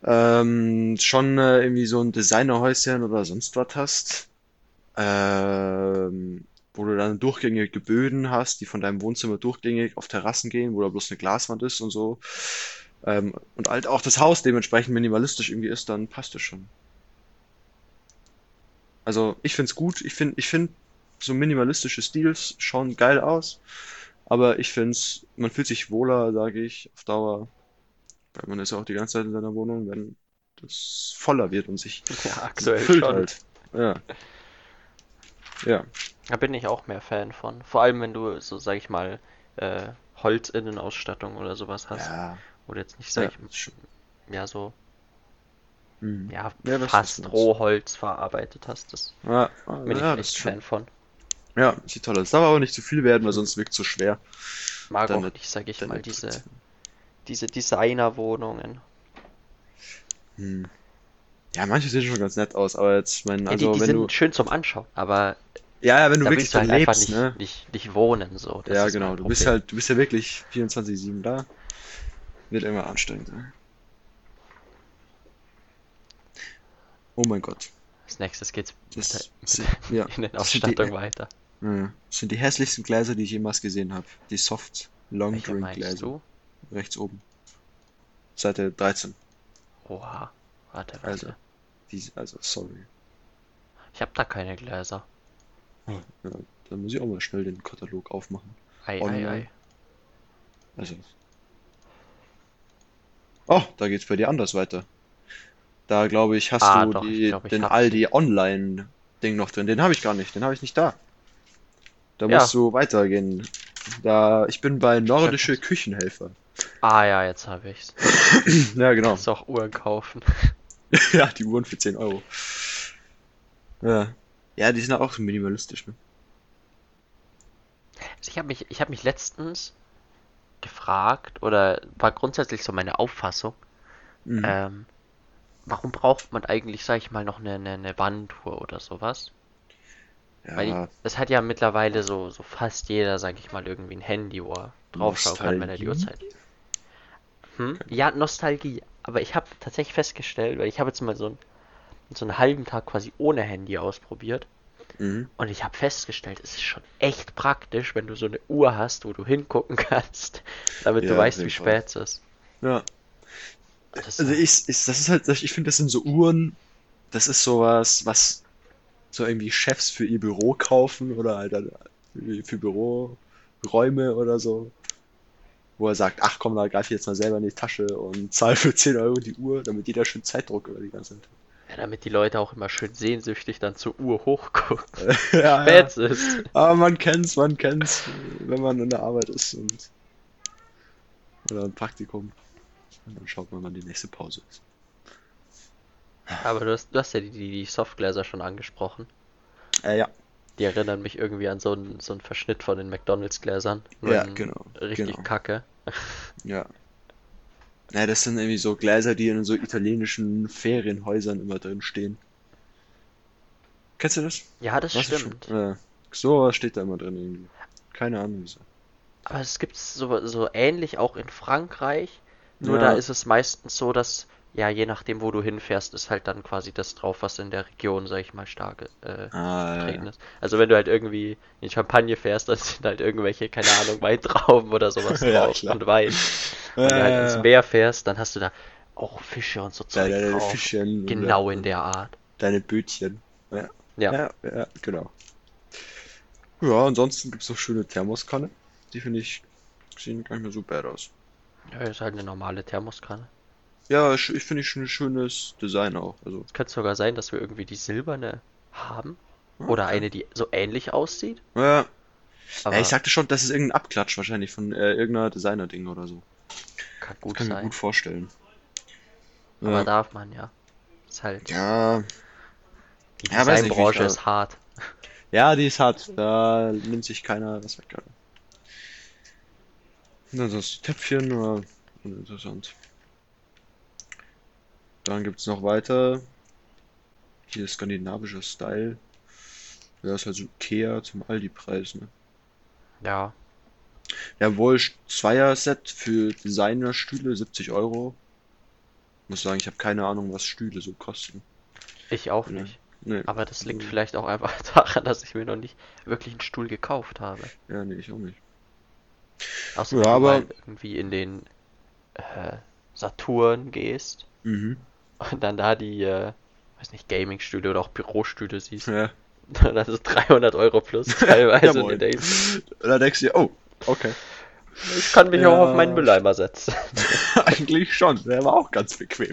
ähm, schon äh, irgendwie so ein Designerhäuschen oder sonst was hast, ähm, wo du dann durchgängige Böden hast, die von deinem Wohnzimmer durchgängig auf Terrassen gehen, wo da bloß eine Glaswand ist und so, ähm, und halt auch das Haus dementsprechend minimalistisch irgendwie ist, dann passt es schon. Also ich find's gut, ich find, ich find so minimalistische Stils schauen geil aus. Aber ich finde es, man fühlt sich wohler, sage ich, auf Dauer. Weil man ist ja auch die ganze Zeit in seiner Wohnung, wenn das voller wird und sich Ja, aktuell füllt schon. halt. Ja. Ja. Da bin ich auch mehr Fan von. Vor allem, wenn du so, sag ich mal, äh, Holzinnenausstattung oder sowas hast. Ja. Oder jetzt nicht, sag Ja, ich, ja, so, Mhm. ja, Ja, das fast Rohholz verarbeitet hast. Das Ja, bin ja, ich das echt. Fan von. Ja, sieht toll aus. Darf aber nicht zu viel werden, weil sonst wirkt es so schwer. Mag Dann auch nicht- sag ich mal, diese. Diese Designerwohnungen. Hm. Ja, manche sehen schon ganz nett aus, aber jetzt, mein, Ja, also die, die wenn sind du, schön zum Anschauen, aber ja, ja, wenn du da wirklich willst du halt lebst, nicht, ne? nicht, nicht wohnen, so. Das Ja, genau, du bist halt, du bist ja wirklich 24/7 da. Wird immer anstrengend, ne? Oh mein Gott. Als nächstes geht's Das sind, ja, in den sind die, Ausstattung weiter. ja, das sind die hässlichsten Gläser, die ich jemals gesehen habe. Die Soft Long Welche Drink Gläser. du? Rechts oben. Seite 13. Oha. Warte, warte. Also. Die, also, sorry. Ich habe da keine Gläser. Ja, dann muss ich auch mal schnell den Katalog aufmachen. Ei, ei, Online. ei. Also. Oh, da geht's bei dir anders weiter. Da glaube ich, hast Ah, du doch, ich die, glaub, ich den Aldi Online Ding noch drin. Den habe ich gar nicht, den habe ich nicht da. Da Ja. musst du weitergehen. Da, ich bin bei nordische. Küchenhelfer. Ah ja, jetzt habe ich's. Ja, genau. Kannst auch Uhren kaufen. Ja, die Uhren für 10 Euro. Ja. Ja, die sind auch so minimalistisch, ne? Also ich habe mich, ich habe mich letztens gefragt, oder war grundsätzlich so meine Auffassung, Mhm. ähm, warum braucht man eigentlich, sag ich mal, noch eine, eine, eine Wanduhr oder sowas? Weil Ja, ich, es hat ja mittlerweile so, so fast jeder, sag ich mal, irgendwie ein Handy, wo er draufschauen kann, wenn er die? Uhrzeit. Hm? Ja, Nostalgie. Aber ich habe tatsächlich festgestellt, weil ich habe jetzt mal so, ein, so einen halben Tag quasi ohne Handy ausprobiert. mhm. Und ich habe festgestellt, es ist schon echt praktisch, wenn du so eine Uhr hast, wo du hingucken kannst, damit du Ja, weißt, auf wie spät es ist. Ja. Das, Also ich, ich, das ist halt, ich finde, das sind so Uhren, das ist sowas, was so irgendwie Chefs für ihr Büro kaufen oder halt für Büroräume oder so. Wo er sagt, ach komm, da greif ich jetzt mal selber in die Tasche und zahl für 10 Euro die Uhr, damit jeder schön Zeitdruck über die ganze Zeit. ja, damit die Leute auch immer schön sehnsüchtig dann zur Uhr hochgucken, ja, ja. ist. Aber man kennt's, man kennt's, wenn man in der Arbeit ist und oder ein Praktikum. Und dann schaut man, wann die nächste Pause ist. Aber du hast, du hast ja die, die, die Softgläser schon angesprochen. Äh, ja, Die erinnern mich irgendwie an so einen, so einen Verschnitt von den McDonalds-Gläsern. Ja, genau. Richtig genau. kacke. Ja. Ja, das sind irgendwie so Gläser, die in so italienischen Ferienhäusern immer drin stehen. Kennst du das? Ja, das du stimmt. Ja. So was steht da immer drin irgendwie. Keine Ahnung wieso. Aber es gibt so, so ähnlich auch in Frankreich. Nur Ja. da ist es meistens so, dass, ja, je nachdem, wo du hinfährst, ist halt dann quasi das drauf, was in der Region, sag ich mal, stark äh, Ah, vertreten ja. ist. Also wenn du halt irgendwie in Champagne fährst, dann sind halt irgendwelche, keine Ahnung, Weintrauben oder sowas Ja, drauf klar. und Wein. Wenn du halt ins Meer fährst, dann hast du da auch Fische und so Zeug Deine drauf. Fischchen. Genau in der Art. Deine Bötchen. Ja. Ja. Ja, ja, genau. Ja, ansonsten gibt's noch schöne Thermoskanne. Die finde ich, sehen gar nicht mehr so bad aus. Ja, ist halt eine normale Thermoskanne. Ja, sch- ich finde ich ein schönes Design auch. Also, Es könnte sogar sein, dass wir irgendwie die silberne haben. ah, Oder okay. eine, die so ähnlich aussieht. Ja, Aber ja, ich sagte schon, das ist irgendein Abklatsch wahrscheinlich von äh, irgendeiner Designer-Ding oder so. kann gut Kann ich mir sein. gut vorstellen. Aber Ja. darf man ja. Ist halt, Ja, die Ja, ich Designbranche da- ist hart. ja, die ist hart. Da nimmt sich keiner was weg. Dann das Töpfchen, ja, uninteressant. Dann gibt's noch weiter. Hier skandinavischer Style. Ja, ist halt so Ikea zum Aldi-Preis, ne? Ja, Jawohl, Zweier-Set für Designerstühle, 70 Euro. Muss sagen, ich habe keine Ahnung, was Stühle so kosten. ich auch Ja. nicht. Nee, Aber das liegt Mhm. vielleicht auch einfach daran, dass ich mir noch nicht wirklich einen Stuhl gekauft habe. ja, nee, ich auch nicht. Außer Ja, wenn du aber- irgendwie in den äh, Saturn gehst Mhm. Und dann da die, äh, weiß nicht, Gaming-Stühle oder auch Bürostühle siehst. Ja. Dann ist 300 Euro plus teilweise. Ja, und Und dann denkst du dir, oh, Okay. Ich kann mich Ja. auch auf meinen Mülleimer setzen. Eigentlich schon, der war auch ganz bequem.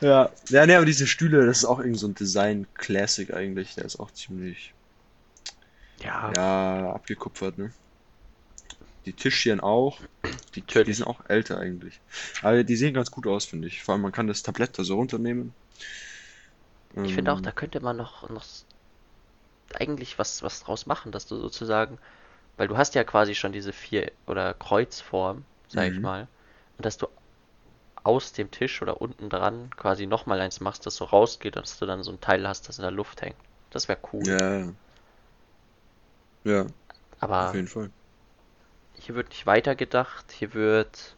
ja, ja, ne, aber diese Stühle, das ist auch irgend so ein Design-Classic eigentlich, der ist auch ziemlich, Ja, ja, abgekupfert, ne? Die Tischchen auch, die, die sind auch älter eigentlich. Aber die sehen ganz gut aus, finde ich. Vor allem, man kann das Tablett da so runternehmen. ich finde auch, Ähm, da könnte man noch, noch eigentlich was, was draus machen, dass du sozusagen, weil du hast ja quasi schon diese vier oder Kreuzform, sag ich Mhm. mal, und dass du aus dem Tisch oder unten dran quasi nochmal eins machst, das so rausgeht und dass du dann so ein Teil hast, das in der Luft hängt. Das wäre cool. Ja. Ja, Aber auf jeden Fall. Hier wird nicht weitergedacht, hier wird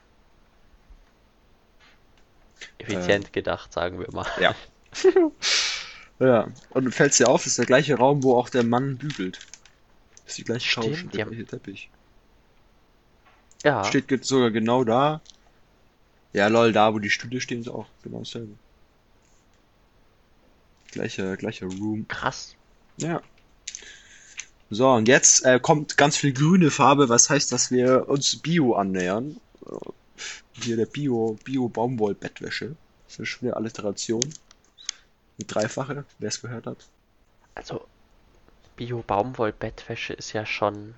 effizient gedacht, sagen wir mal. Ja. Ja, und fällt dir auf, ist der gleiche Raum, wo auch der Mann bügelt. ist die gleiche der gleiche Teppich. Ja, Steht sogar genau da. Ja, lol, da, wo die Stühle stehen, ist auch genau dasselbe. Gleicher, gleicher Room. krass. Ja. So, und jetzt äh, kommt ganz viel grüne Farbe, was heißt, dass wir uns Bio annähern. Äh, Hier der Bio, Bio Baumwoll Bettwäsche. Das ist eine schöne Alliteration. Eine dreifache, wer es gehört hat. Also, Bio-Baumwoll-Bettwäsche ist ja schon,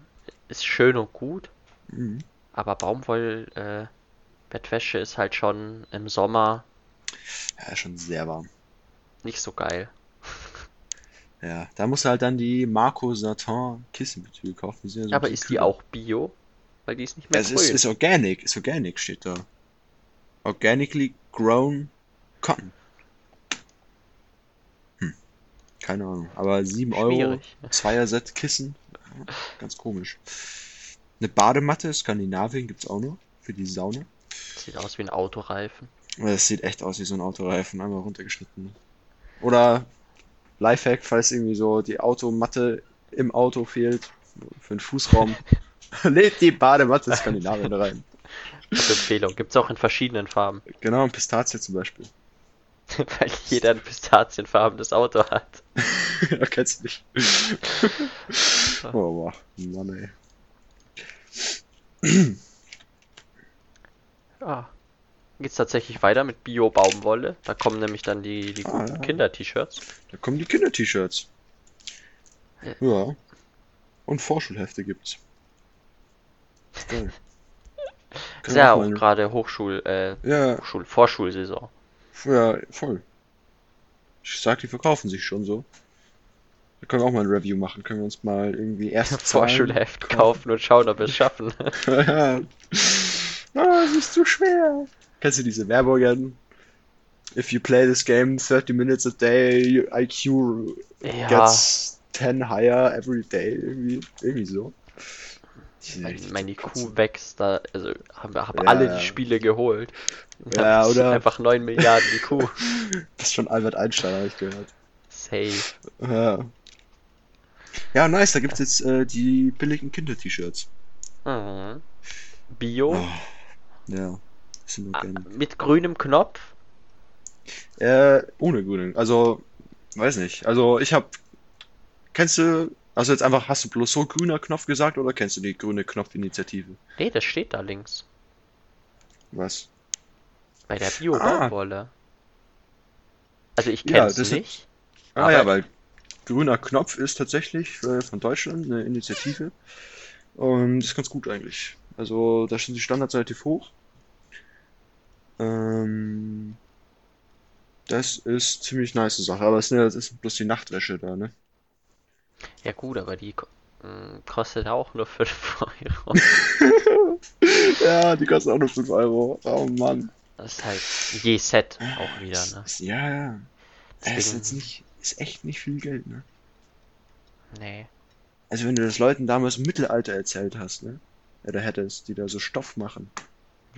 ist schön und gut, Mhm. aber Baumwoll-Bettwäsche ist halt schon im Sommer Ja, schon sehr warm. nicht so geil. Ja, da musst du halt dann die Marco Satin Kissenbezüge kaufen. Die ja so Aber ist die auch Bio? Weil die ist nicht mehr Es ist, ist organic, ist organic steht da. Organically grown cotton. Hm. Keine Ahnung. Aber 7 Euro. Zweier-Set Kissen. Ja, Ganz komisch. Eine Badematte, Skandinavien gibt's auch noch. Für die Sauna. Sieht aus wie ein Autoreifen. Das sieht echt aus wie so ein Autoreifen, einmal runtergeschnitten. Oder Lifehack, falls irgendwie so die Automatte im Auto fehlt, für den Fußraum, lädt die Badematte Skandinavien rein. Gute Empfehlung. Gibt's auch in verschiedenen Farben. Genau, Pistazie zum Beispiel. Weil jeder ein pistazienfarbenes Auto hat. ja, kennst du nicht. oh, boah. Mann, ey. Ja. Geht's tatsächlich weiter mit Bio-Baumwolle. Da kommen nämlich dann die, die Ah, ja. Kinder-T-Shirts. Da kommen die Kinder-T-Shirts. Ja. Und Vorschulhefte gibt's. Geil. Ist ja auch gerade Hochschul, äh, Ja, Hochschul, Vorschulsaison. ja, voll. Ich sag, die verkaufen sich schon so. Da können wir auch mal ein Review machen. Können wir uns mal irgendwie erst Vorschulheft kaufen und schauen, ob wir es schaffen. ja. Ah, es ist zu schwer. Kennst du diese Werbungen? If you play this game 30 minutes a day, your IQ Ja, gets 10 higher every day. Irgendwie, irgendwie so. Sind mein, mein IQ wächst da, also haben hab Ja, alle die Spiele geholt. Ja, oder- Einfach 9 Milliarden IQ. Das ist schon Albert Einstein, habe ich gehört. Safe. Ja. Ja, nice, da gibt's jetzt äh, die billigen Kinder-T-Shirts. Mhm. Bio. Oh, ja, sind ah. Mit grünem Knopf. Äh, ohne grünen. Also, weiß nicht. Also, ich hab. Kennst du. Also, jetzt einfach, hast du bloß so grüner Knopf gesagt oder kennst du die grüne Knopfinitiative? Nee, das steht da links. Was? Bei der Ah. Bio-Baumwolle. Also ich Ja, kenn's das ist- nicht. Ah, Aber- ja, weil grüner Knopf ist tatsächlich äh, von Deutschland eine Initiative. Und ist ganz gut eigentlich. Also, da sind die Standards relativ hoch. Ähm, das ist ziemlich nice Sache. Aber es ist, ja- das bloß die Nachtwäsche da, ne? Ja gut, aber die mh, kostet auch nur 5 Euro. Ja, die kosten auch nur 5 Euro. Oh Mann. Das ist halt je Set auch wieder, ne? Ja, ja. Das ist jetzt nicht, ist echt nicht viel Geld, ne? Nee. Also wenn du das Leuten damals im Mittelalter erzählt hast, ne? Oder hättest, die da so Stoff machen.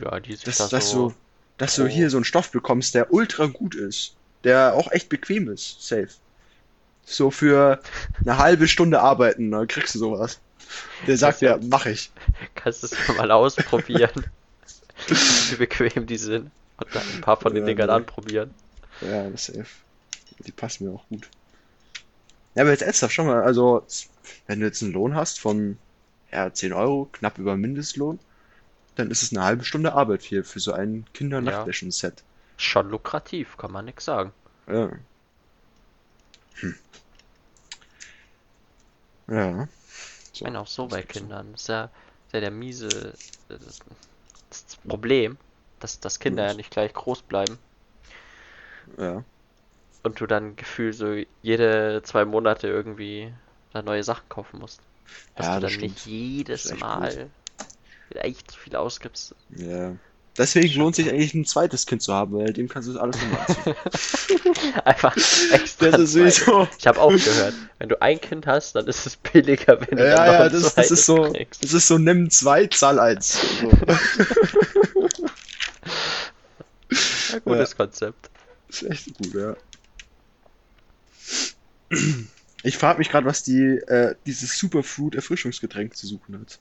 Ja, die sich Dass, da dass so. du, dass du hier so einen Stoff bekommst, der ultra gut ist. Der auch echt bequem ist. Safe. So für eine halbe Stunde arbeiten, dann kriegst du sowas. Der sagt ja- mach ich. Kannst du es mal ausprobieren. wie bequem die sind. Und dann ein paar von den Ja, Dingern nee. anprobieren. Ja, das safe. Die passen mir auch gut. Ja, aber jetzt ernsthaft, schau mal, also, wenn du jetzt einen Lohn hast von, ja, 10 Euro, knapp über Mindestlohn, dann ist es eine halbe Stunde Arbeit hier für so ein Kinder-Nachtwäschen-Set. Schon lukrativ, kann man nix sagen. Ja. Hm. Ja. Ich meine auch so bei Kindern. Das ist ja, ist ja der miese das, das Problem, dass, dass Kinder ja nicht gleich groß bleiben Ja. und du dann gefühlt so jede zwei Monate irgendwie da neue Sachen kaufen musst. Dass Ja, du das dann nicht stimmt. jedes Das ist echt echt viel ausgibst. Ja. Deswegen lohnt sich eigentlich ein zweites Kind zu haben, weil dem kannst du alles nochmal anziehen. Einfach extra. Das ist sowieso. Ich habe auch gehört, wenn du ein Kind hast, dann ist es billiger, wenn du dann Ja, noch ja, ein das, das ist so, kriegst. das ist so, nimm zwei, zahl eins. So. Ja, gutes Konzept. Das ist echt gut, ja. Ich frage mich gerade, was die, äh, dieses Superfruit Erfrischungsgetränk zu suchen hat.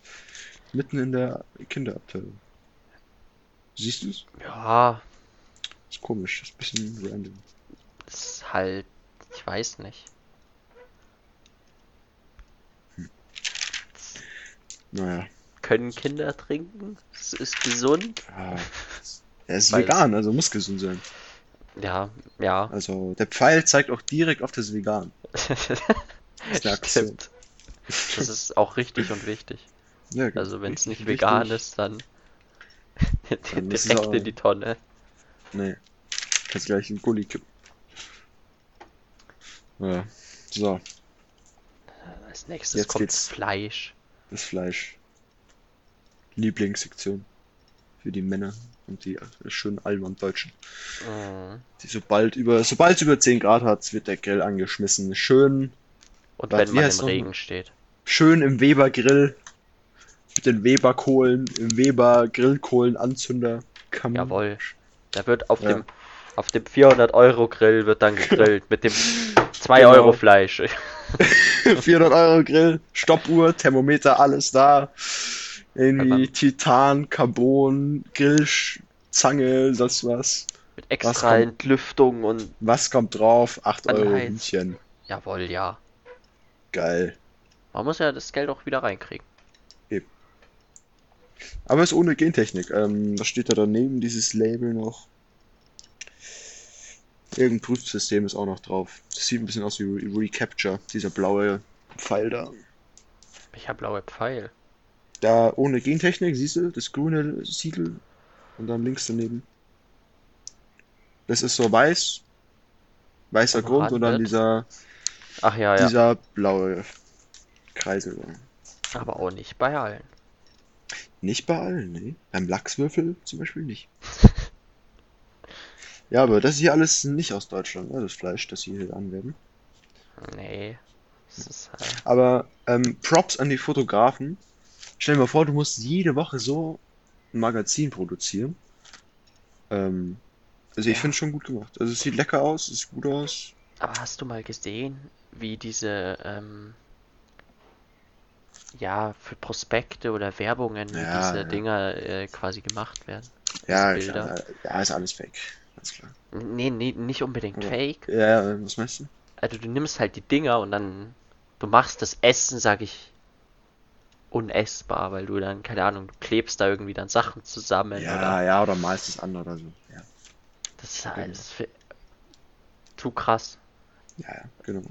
Mitten in der Kinderabteilung. Siehst du es? Ja, Ist komisch, ist ein bisschen random. ist halt, ich weiß nicht. Naja. Können Kinder trinken? Es ist gesund. Ja. Er ist Weiß. vegan, also muss gesund sein. Ja, ja. Also der Pfeil zeigt auch direkt auf das Vegan. ist eine Aktion. Stimmt. Das ist auch richtig und wichtig. Ja. Also wenn es richtig nicht vegan wichtig. ist, dann Dann direkt auch- in die Tonne. Nee. Kannst gleich in den Gully kippen. Ja. So, Als nächstes Jetzt kommt geht's. Fleisch. das Fleisch. Lieblingssektion. Für die Männer und die schönen Allmann-Deutschen. Mhm. Die sobald über, sobald es über 10 Grad hat, wird der Grill angeschmissen. Schön, Und wenn man im noch- Regen steht. schön im Weber-Grill. Den Weber-Kohlen, im Weber-Grillkohlenanzünder. Jawohl. Da wird auf Ja. dem auf dem 400 Euro Grill wird dann gegrillt mit dem 2 Genau. Euro Fleisch. 400 Euro Grill, Stoppuhr, Thermometer, alles da. Irgendwie Titan, Carbon, Grillzange, sonst was. Mit Was extra kommt- Entlüftung und Was kommt drauf? 8 An Euro Heiz. Hühnchen. jawohl, ja. Geil. Man muss ja das Geld auch wieder reinkriegen. Aber ist ohne Gentechnik. Ähm, was steht da daneben? Dieses Label noch. Irgendein Prüfsystem ist auch noch drauf. Das sieht ein bisschen aus wie Re Recapture, dieser blaue Pfeil da. Ich habe blaue Pfeil. Da ohne Gentechnik, siehst du, das grüne Siegel und dann links daneben. Das ist so weiß, weißer Grund und dann Umrandet. dieser, Ach ja, ja. dieser blaue Kreisel. Aber auch nicht bei allen. Nicht bei allen, nee. Beim Lachswürfel zum Beispiel nicht. Ja, aber das ist hier alles nicht aus Deutschland, ne, das Fleisch, das sie hier anwerben. Nee. Äh, Aber ähm, Props an die Fotografen. Stell dir mal vor, du musst jede Woche so ein Magazin produzieren. Ähm, also ich Ja. finde es schon gut gemacht. Also es sieht lecker aus, es sieht gut aus. Aber hast du mal gesehen, wie diese, ähm, ja, für Prospekte oder Werbungen, Ja, diese ja. Dinger äh, quasi gemacht werden? Ja, klar. Ja, ist alles fake. Ganz klar. Nee, nee, nicht unbedingt Ja. fake. Ja, was meinst du? Also du nimmst halt die Dinger und dann, du machst das Essen, sag ich, unessbar, weil du dann, keine Ahnung, du klebst da irgendwie dann Sachen zusammen Ja, oder ja, oder malst es an oder so. Ja, das ist halt das ist fi- zu krass. ja, ja, genau.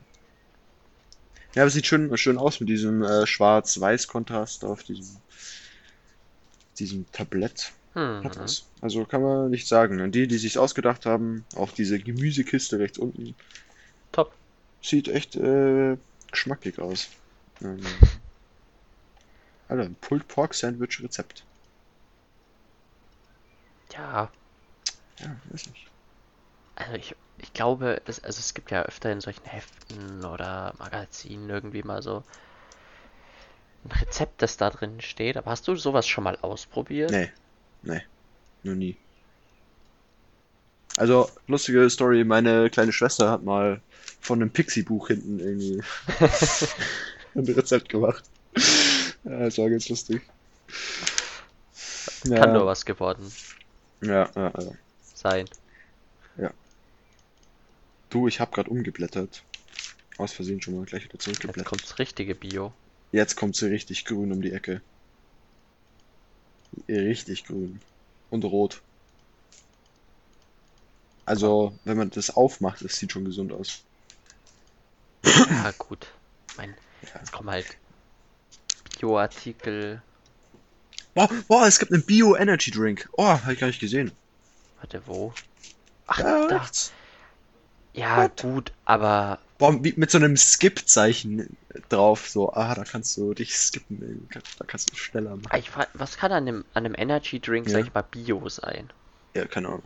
Ja, aber sieht schön, schön aus mit diesem äh, Schwarz-Weiß-Kontrast auf diesem, diesem Tablett. Hm. Hat was. Also kann man nicht sagen. Und die, die sich ausgedacht haben, auch diese Gemüsekiste rechts unten, Top. sieht echt äh, geschmackig aus. Ähm, Alter, ein Pulled Pork Sandwich Rezept. Ja, Ja, weiß nicht. Also ich, ich glaube, das, also es gibt ja öfter in solchen Heften oder Magazinen irgendwie mal so ein Rezept, das da drin steht. Aber hast du sowas schon mal ausprobiert? Nee, nee, noch nie. Also, lustige Story, meine kleine Schwester hat mal von einem Pixie-Buch hinten irgendwie ein Rezept gemacht. Ja, das war ganz lustig. Kann Ja, nur was geworden ja, ja, ja. sein. Du, ich habe gerade umgeblättert aus Versehen schon mal gleich wieder Jetzt zurückgeblättert. kommt's richtige Bio. Jetzt kommt sie richtig grün um die Ecke. Richtig grün. Und rot. Also, wenn man das aufmacht, das sieht schon gesund aus. Ja, gut. Mein, Ja. jetzt kommen halt Bio-Artikel. Boah, boah, es gibt einen Bio-Energy Drink. Oh, hab ich gar nicht gesehen. Warte, wo? Ach, Da da. rechts. Ja, What? gut, aber Boah, mit so einem Skip-Zeichen drauf. So, ah, da kannst du dich skippen. Da kannst du schneller machen. ich frag, was kann an einem, an einem Energy Drink, Ja. sag ich mal, Bio sein? Ja, keine Ahnung.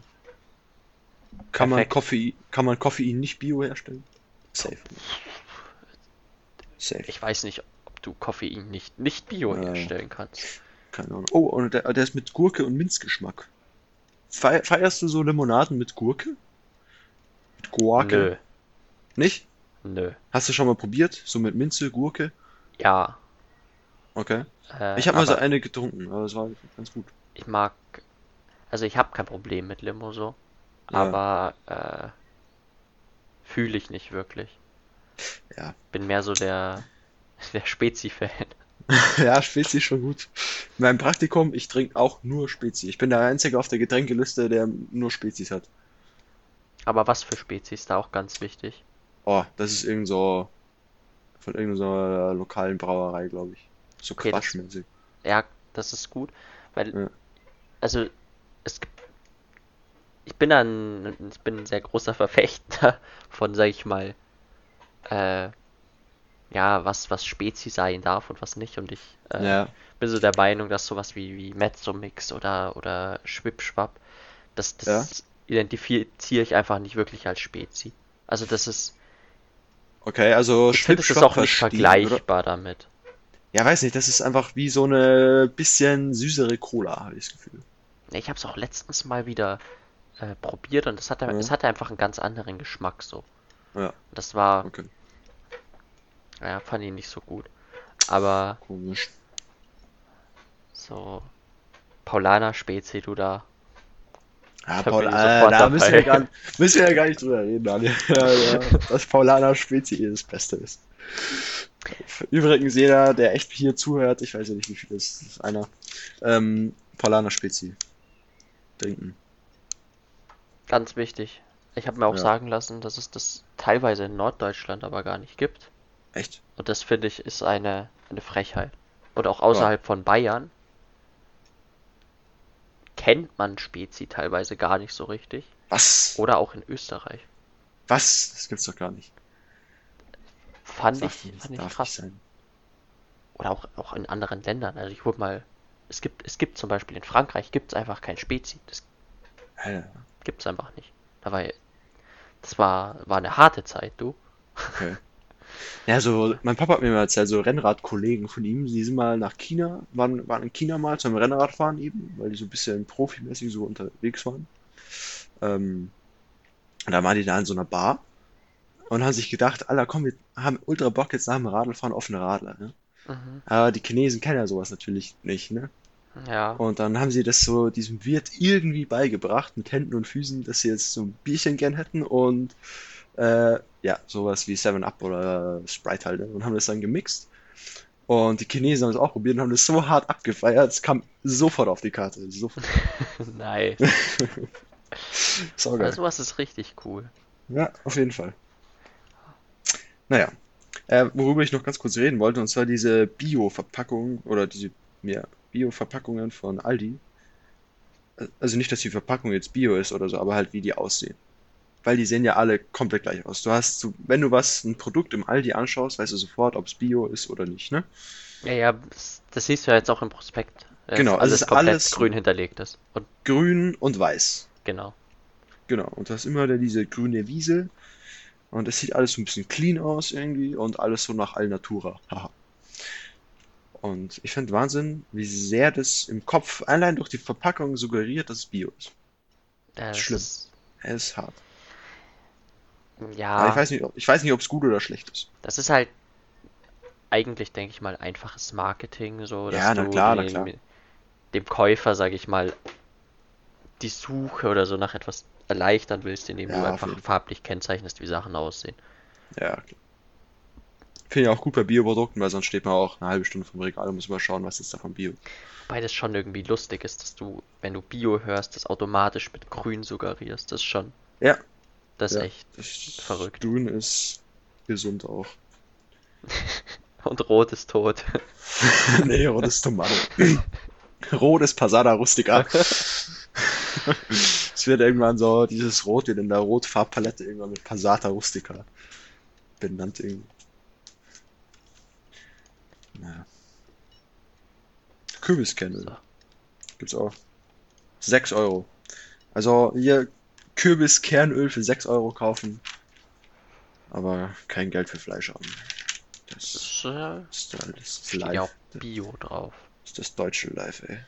Kann man. Koffein, kann man Koffein nicht Bio herstellen? Safe. Safe. Ich weiß nicht, ob du Koffein nicht, nicht Bio Ja. herstellen kannst. Keine Ahnung. Oh, und der, der ist mit Gurke und Minzgeschmack. Fei- Feierst du so Limonaden mit Gurke? Mit Gurke? Nö, Nicht? nö. Hast du schon mal probiert? So mit Minze, Gurke? Ja. Okay. Äh, Ich habe mal so eine getrunken, aber es war ganz gut. ich mag, also ich habe kein Problem mit Limo so, Ja. aber äh, fühle ich nicht wirklich. Ja. Bin mehr so der, der Spezi-Fan. ja, Spezi ist schon gut. In meinem Praktikum, ich trinke auch nur Spezi. Ich bin der Einzige auf der Getränkeliste, der nur Spezis hat. Aber was für Spezi ist da auch ganz wichtig? Oh, das ist irgend so von irgendeiner lokalen Brauerei, glaube ich. So Okay, das- quatschmäßig. Ja, das ist gut, weil, Ja. also, es gibt, ich bin ein, ich bin ein sehr großer Verfechter von, sag ich mal, äh, ja, was, was Spezi sein darf und was nicht. Und ich äh, Ja, bin so der Meinung, dass sowas wie, wie Mezzo-Mix oder, oder Schwipschwapp, das, das identifiziere ich einfach nicht wirklich als Spezi. Also das ist, okay, also ich finde, es ist auch nicht verstehen, oder? vergleichbar damit. Ja, weiß nicht, das ist einfach wie so eine bisschen süßere Cola, habe ich das Gefühl. Ich habe es auch letztens mal wieder äh, probiert und es hatte, Mhm. es hatte einfach einen ganz anderen Geschmack so. Ja. Das war, Okay, ja, fand ich nicht so gut. Aber komisch. so Paulaner Spezi, du da. Ja, Da Paul, äh, da müssen wir, gar, müssen wir ja gar nicht drüber reden, Daniel. Ja, ja, dass Paulaner Spezi eh das Beste ist. Übrigens, jeder, der echt hier zuhört, ich weiß ja nicht, wie viel das ist, ist einer, ähm, Paulaner Spezi trinken. Ganz wichtig. Ich habe mir auch Ja. sagen lassen, dass es das teilweise in Norddeutschland aber gar nicht gibt. Echt? Und das finde ich ist eine, eine Frechheit. Und auch außerhalb von Bayern kennt man Spezi teilweise gar nicht so richtig. Was? Oder auch in Österreich. Was? Das gibt's doch gar nicht. Fand Darf, ich, fand ich krass. Oder auch, auch in anderen Ländern. Also ich wurde mal. Es gibt, es gibt zum Beispiel in Frankreich gibt es einfach kein Spezi. Das Alter, gibt es einfach nicht. Da war, das war, war eine harte Zeit, du. okay. Ja, so, mein Papa hat mir mal erzählt, so Rennradkollegen von ihm, die sind mal nach China, waren, waren in China mal zum Rennradfahren eben, weil die so ein bisschen profimäßig so unterwegs waren. Ähm, und da waren die da in so einer Bar und haben sich gedacht, Alter, komm, wir haben ultra Bock jetzt nach dem Radlfahren auf eine Radler, ne? Mhm. Aber die Chinesen kennen ja sowas natürlich nicht, ne? Ja. Und dann haben sie das so diesem Wirt irgendwie beigebracht, mit Händen und Füßen, dass sie jetzt so ein Bierchen gern hätten und äh, ja, sowas wie 7-Up oder Sprite halt, ne? und haben das dann gemixt. Und die Chinesen haben es auch probiert und haben das so hart abgefeiert, es kam sofort auf die Karte. Sofort. Nice. Saugeil. Also was ist richtig cool. Ja, auf jeden Fall. Naja, äh, worüber ich noch ganz kurz reden wollte, und zwar diese Bio-Verpackung oder diese ja, Bio-Verpackungen von Aldi. Also nicht, dass die Verpackung jetzt Bio ist oder so, aber halt wie die aussehen. Weil die sehen ja alle komplett gleich aus. Du hast, so, wenn du was, ein Produkt im Aldi anschaust, weißt du sofort, ob es Bio ist oder nicht, ne? Ja, ja, das, siehst du ja jetzt auch im Prospekt. dass Genau, also alles es ist komplett alles- grün hinterlegt ist. Und Grün und weiß. genau. Genau, und du hast immer diese grüne Wiese und es sieht alles so ein bisschen clean aus irgendwie und alles so nach Alnatura. Haha. Und ich finde Wahnsinn, wie sehr das im Kopf allein durch die Verpackung suggeriert, dass es Bio ist. Das Schlimm. ist- Es ist hart. Aber ja, ich weiß nicht, ob, ich weiß nicht, ob es gut oder schlecht ist. das ist halt eigentlich, denke ich mal, einfaches Marketing, so dass Ja, na du klar, na dem, klar. dem Käufer, sage ich mal, die Suche oder so nach etwas erleichtern willst, indem du Ja, auf einfach farblich kennzeichnest, wie Sachen aussehen. Ja, okay. Finde ich auch gut bei Bioprodukten, weil sonst steht man auch eine halbe Stunde vom Regal und muss mal schauen, was ist davon Bio. Wobei das schon irgendwie lustig ist, dass du, wenn du Bio hörst, das automatisch mit Grün suggerierst. Das ist schon, Ja, das ist Ja. echt Verrückt. Grün ist gesund auch. Und Rot ist tot. nee, rot ist Tomate. rot ist Passata Rustica. es wird irgendwann so, dieses Rot wird in der Rotfarbpalette irgendwann mit Passata Rustica benannt irgendwie. Naja. Kürbiskernöl. So. Gibt's auch. 6 Euro. Also hier Kürbiskernöl für 6 Euro kaufen. Aber kein Geld für Fleisch haben. Das Das äh, ist, das ja live. auch Bio drauf. Das ist das deutsche Live, ey.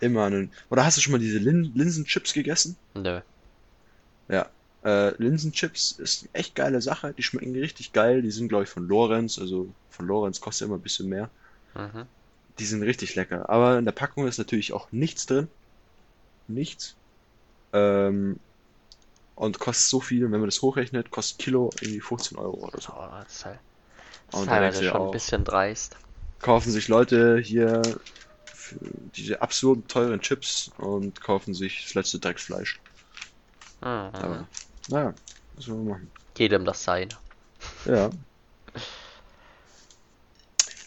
Immer einen. Oder hast du schon mal diese Lin Linsenchips gegessen? Nö. Ja. Äh, Linsenchips ist eine echt geile Sache. Die schmecken richtig geil. Die sind, glaube ich, von Lorenz. Also von Lorenz kostet immer ein bisschen mehr. Mhm. Die sind richtig lecker. Aber in der Packung ist natürlich auch nichts drin. Nichts. Ähm, und kostet so viel, wenn man das hochrechnet, kostet Kilo irgendwie 15 Euro oder so. Oh, das ist halt das ist teilweise du ja schon ein auch, bisschen dreist. kaufen sich Leute hier für diese absurd teuren Chips und kaufen sich das letzte Drecksfleisch. Mhm. Aber, naja, was soll man machen? Jedem das Seine. Ja.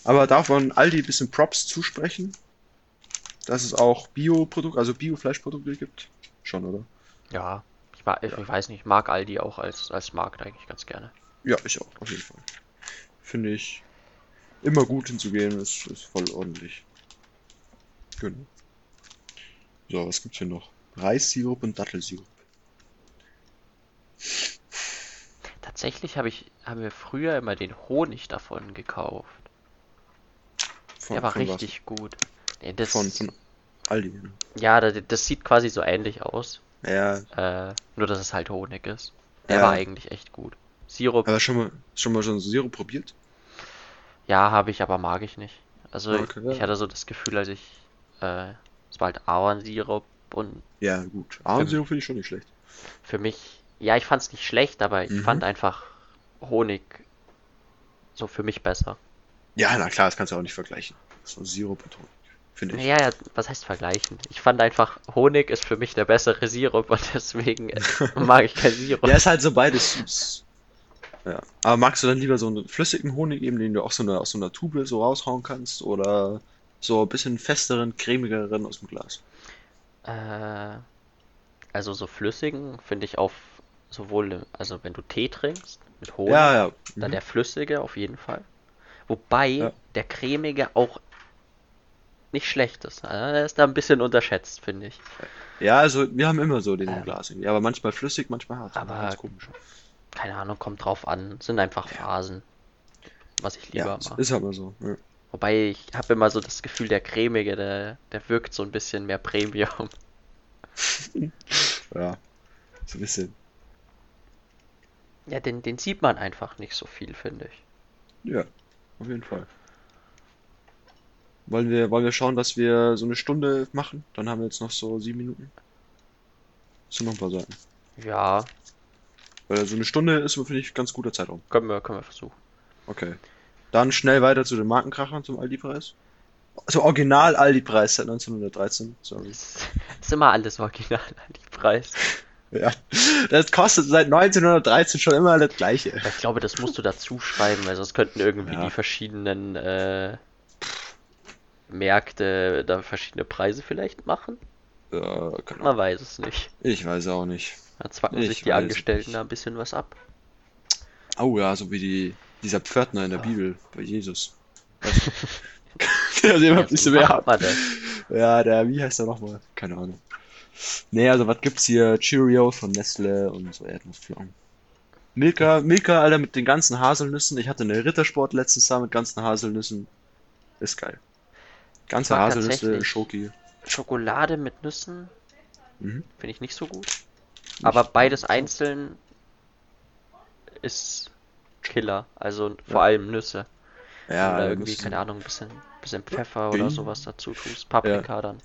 Aber darf man Aldi ein bisschen Props zusprechen? Dass es auch Bioprodukte, also Bio-Fleischprodukte gibt? Schon, oder? Ja. Ich, mag, ich weiß nicht, ich mag Aldi auch als, als Markt eigentlich ganz gerne. Ja, ich auch, auf jeden Fall. Finde ich immer gut hinzugehen, ist, ist voll ordentlich. Genau. So, was gibt's hier noch? Reissirup und Dattelsirup. Tatsächlich habe ich, haben wir früher immer den Honig davon gekauft. Von, Der war von was? richtig gut. Nee, das, Von, von Aldi. ja, das, das sieht quasi so ähnlich aus. Ja, Äh, nur dass es halt Honig ist. Der Ja. war eigentlich echt gut. Sirup, aber schon mal, schon mal schon Sirup probiert? ja, habe ich, aber mag ich nicht. Also Okay, ich ja. hatte so das Gefühl, als ich, äh, es war halt Ahornsirup und Ja, gut. Ahornsirup finde ich schon nicht schlecht. für mich, ja, ich fand es nicht schlecht, aber ich Mhm. fand einfach Honig so für mich besser. Ja, na klar, das kannst du auch nicht vergleichen. So Sirup und Honig, finde ich. Ja, ja, was heißt vergleichen? Ich fand einfach, Honig ist für mich der bessere Sirup und deswegen mag ich kein Sirup. Ja, ist halt so beides süß. Ja. Aber magst du dann lieber so einen flüssigen Honig eben, den du auch so eine, aus so einer Tube so raushauen kannst? Oder so ein bisschen festeren, cremigeren aus dem Glas? Äh, also so flüssigen finde ich auf sowohl, also wenn du Tee trinkst mit Honig, Ja, ja. dann Mhm. der flüssige auf jeden Fall. Wobei Ja. der cremige auch nicht schlecht ist. Also der ist da ein bisschen unterschätzt, finde ich. Ja, also wir haben immer so den Ähm. Glas irgendwie. Aber manchmal flüssig, manchmal hart. Aber- Ganz komisch. Keine Ahnung, kommt drauf an. Sind einfach Phasen, was ich lieber Ja, mag. ist mal so. Ja. Wobei ich habe immer so das Gefühl, der cremige, der, der wirkt so ein bisschen mehr Premium. ja. So ein bisschen. Ja, den, den sieht man einfach nicht so viel, finde ich. Ja, auf jeden Fall. Wollen wir, wollen wir schauen, dass wir so eine Stunde machen? Dann haben wir jetzt noch so sieben Minuten. So noch ein paar Seiten. Ja, Weil so eine Stunde ist, finde ich, ganz guter Zeitraum. können wir, können wir versuchen. Okay. Dann schnell weiter zu den Markenkrachern zum Aldi-Preis. Also original Aldi-Preis seit 1913. Sorry. Das ist immer alles original an die Preis. Ja. Das kostet seit 1913 schon immer das Gleiche. Ich glaube, das musst du dazu schreiben, weil sonst könnten irgendwie Ja. die verschiedenen äh, Märkte da verschiedene Preise vielleicht machen. Ja, keine Man weiß es nicht. Ich weiß auch nicht. Da zwacken Ich sich die Angestellten nicht. da ein bisschen was ab. Oh ja, so wie die, dieser Pförtner in der Bibel bei Jesus. Weißt du? Der überhaupt nicht so mehr das? Ja, der, wie heißt der nochmal? Keine Ahnung. Nee, also was gibt's hier? Cheerios von Nestle und so Erdnussflocken. Milka, Milka, Alter, mit den ganzen Haselnüssen. Ich hatte eine Rittersport letztens Jahr mit ganzen Haselnüssen. Ist geil. Ganze Haselnüsse, Schoki. Schokolade mit Nüssen Mhm. finde ich nicht so gut. Aber beides einzeln ist Killer. Also vor Ja. allem Nüsse. Ja, oder irgendwie, keine Ahnung, ein bisschen, bisschen Pfeffer oder Gin. sowas dazu tust. Paprika dann.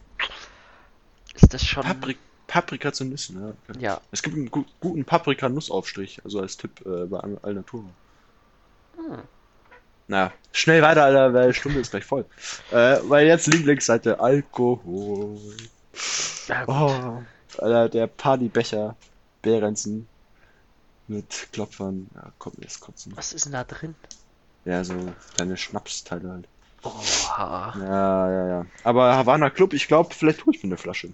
Ist das schon. Paprik Paprika zu Nüssen, ja. okay. Ja. Es gibt einen gu guten Paprika-Nussaufstrich, also als Tipp äh, bei Al- Alnatura. Hm. Na, schnell weiter, Alter, weil die Stunde ist gleich voll. Äh, weil jetzt Lieblingsseite Alkohol. Oh, Alter, der Partybecher Behrensen mit Klopfern. Ja, mir das kotzen. Was ist denn da drin? Ja, so kleine Schnapsteile halt. Oha. Ja, ja, ja. Aber Havana Club, ich glaube, vielleicht hole ich mir eine Flasche.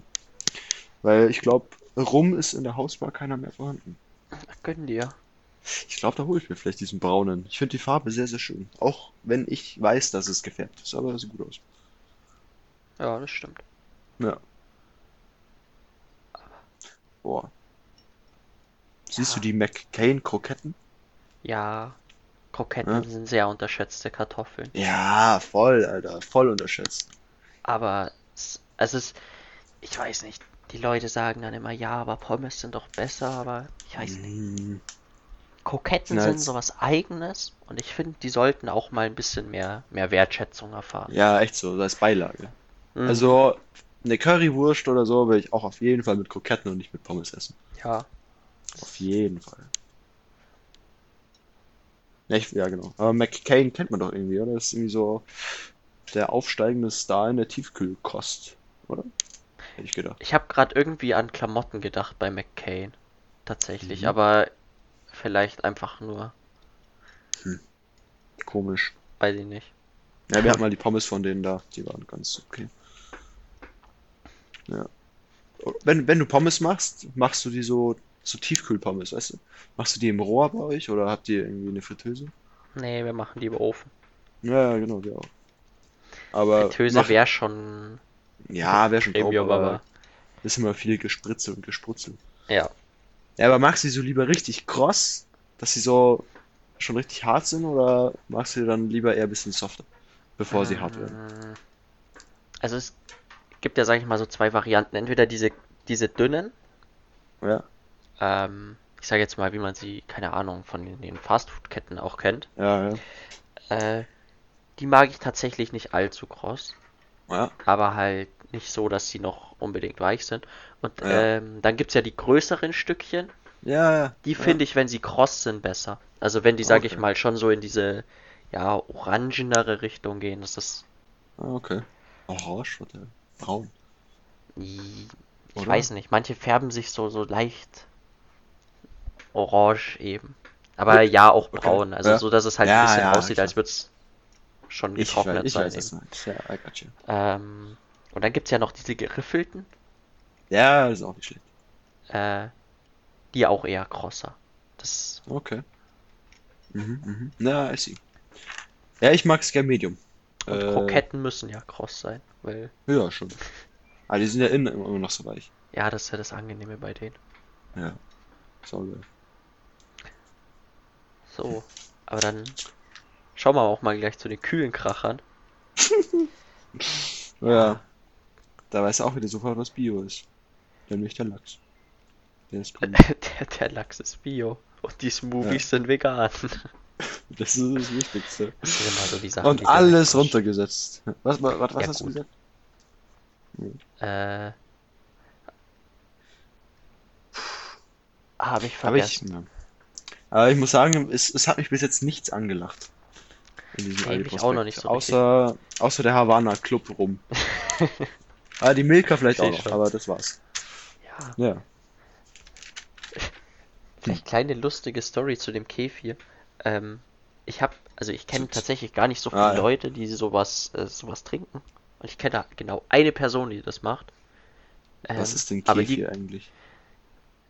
Weil ich glaube, Rum ist in der Hausbar keiner mehr vorhanden. Gönn dir. Ich glaube, da hole ich mir vielleicht diesen braunen. Ich finde die Farbe sehr, sehr schön. Auch wenn ich weiß, dass es gefärbt ist, aber es sieht gut aus. Ja, das stimmt. Ja. Boah. Siehst Ja. du die McCain-Kroketten? Ja. Kroketten Ja. sind sehr unterschätzte Kartoffeln. Ja, voll, Alter. Voll unterschätzt. Aber es, es ist, ich weiß nicht, die Leute sagen dann immer, ja, aber Pommes sind doch besser, aber ich weiß nicht. Kroketten sind sowas Eigenes und ich finde, die sollten auch mal ein bisschen mehr, mehr Wertschätzung erfahren. Ja, echt so, als Beilage. Mhm. Also, eine Currywurst oder so will ich auch auf jeden Fall mit Kroketten und nicht mit Pommes essen. Ja, Auf jeden Fall. Ja, ich, ja, genau. Aber McCain kennt man doch irgendwie, oder? Das ist irgendwie so der aufsteigende Star in der Tiefkühlkost, oder? Hätte ich gedacht. ich habe gerade irgendwie an Klamotten gedacht bei McCain. Tatsächlich, Mhm. aber vielleicht einfach nur, Komisch. weiß ich nicht. Ja, wir hatten mal die Pommes von denen da. Die waren ganz okay. Ja. Wenn, wenn du Pommes machst, machst du die so, so Tiefkühlpommes, weißt du? Machst du die im Rohr bei euch oder habt ihr irgendwie eine Fritteuse? Nee, wir machen die im Ofen. Ja, genau, wir auch. Aber Fritteuse mach- wäre schon ja, wäre schon top, Premium, aber aber ist immer viel Gespritze und Gesprutzel. ja. Ja, aber magst du die so lieber richtig kross, dass sie so schon richtig hart sind, oder magst du die dann lieber eher ein bisschen softer, bevor sie hart werden? Mm, Also es gibt ja, sag ich mal, so zwei Varianten. Entweder diese, diese dünnen, Ja, ähm, ich sage jetzt mal, wie man sie, keine Ahnung, von den, den Fastfood-Ketten auch kennt. ja, ja. Äh, die mag ich tatsächlich nicht allzu kross, Ja, aber halt nicht so, dass sie noch unbedingt weich sind. Und Ja. ähm, dann gibt's ja die größeren Stückchen, ja, ja. die finde ich, wenn sie kross sind, besser. Also wenn die, sag ich Okay. mal, schon so in diese, ja, orangenere Richtung gehen, das ist, Ah, okay. Orange oder braun? ich Oder? weiß nicht, manche färben sich so, so leicht orange eben. Aber ja, auch Okay. braun, also Ja. so, dass es halt Ja, ein bisschen ja, aussieht, als würde es schon Ich getrocknet weiß, ich sein. weiß, was eben. du meinst. Ja, I got you. Ähm, und dann gibt's ja noch diese geriffelten, Ja, das ist auch nicht schlecht. äh, die auch eher krosser. Das, Okay. Mhm, mhm. Na, I see. Ja, ich mag's gern Medium. und Äh, Kroketten müssen ja kross sein, weil, Ja, schon. Aber die sind ja innen immer noch so weich. ja, das ist ja das Angenehme bei denen. Ja. So geil. So, aber dann schauen wir auch mal gleich zu den kühlen Krachern. Ja. Da weiß er auch wieder sofort, was Bio ist. Nämlich der Lachs. Der ist. Der, der Lachs ist Bio und die Smoothies Ja. sind vegan. Das ist das Wichtigste. Das sind so Sachen, Und alles frisch- runtergesetzt. Was, was, was Ja, hast du gut. gesagt? Äh, habe ich ich, vergessen. ja. Aber ich muss sagen, es, es hat mich bis jetzt nichts angelacht. In diesem Nee, mich auch noch nicht so außer, außer der Havana Club rum. Ah, die Milka vielleicht auch noch, schon. aber das war's. Ja, Ja. vielleicht kleine lustige Story zu dem Kefir. Ähm, ich habe, also ich kenne tatsächlich gar nicht so viele Ah, ja. Leute, die sowas, äh, sowas trinken. Und ich kenne genau eine Person, die das macht. Was Ähm, ist denn aber Kefir die, eigentlich?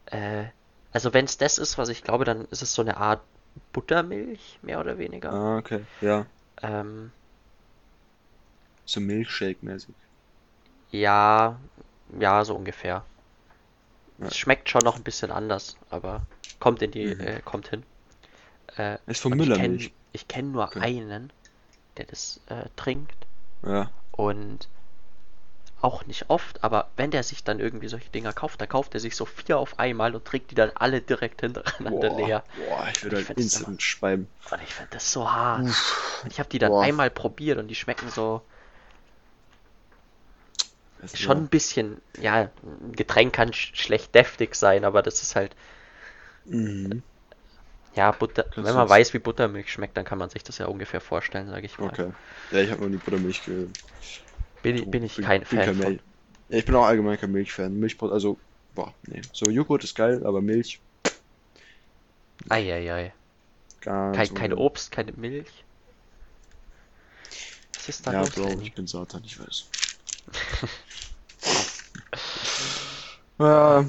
äh, also wenn es das ist, was ich glaube, dann ist es so eine Art Buttermilch, mehr oder weniger. Ah, okay. Ja. Ähm, So Milkshake-mäßig. Ja, ja, so ungefähr. Ja. Es schmeckt schon noch ein bisschen anders, aber kommt in die, Mhm. äh, kommt hin. Äh, Ist von und ich kenn, kenne nur Okay. einen, der das äh, trinkt Ja. und auch nicht oft, aber wenn der sich dann irgendwie solche Dinger kauft, dann kauft er sich so vier auf einmal und trinkt die dann alle direkt hintereinander Boah, leer. boah, ich würde halt instant speiben. Und ich finde das so hart. Uff, ich habe die dann boah. einmal probiert und die schmecken so ist schon ein bisschen, ja, ein Getränk kann sch schlecht deftig sein, aber das ist halt, Mhm. Ja, Butter, wenn man weiß, wie Buttermilch schmeckt, dann kann man sich das ja ungefähr vorstellen, sage ich mal. Okay. Ja, ich habe noch nie Buttermilch ge... Bin, ich- bin ich kein bin Fan kein von. Ja, ich bin auch allgemein kein Milchfan. Milchbrot, also, boah, nee. So, Joghurt ist geil, aber Milch, Eieiei. ganz Kein, kein. Obst, keine Milch. Was ist da Ja, los, Bro, ich bin Satan, ich weiß. ja, Ja,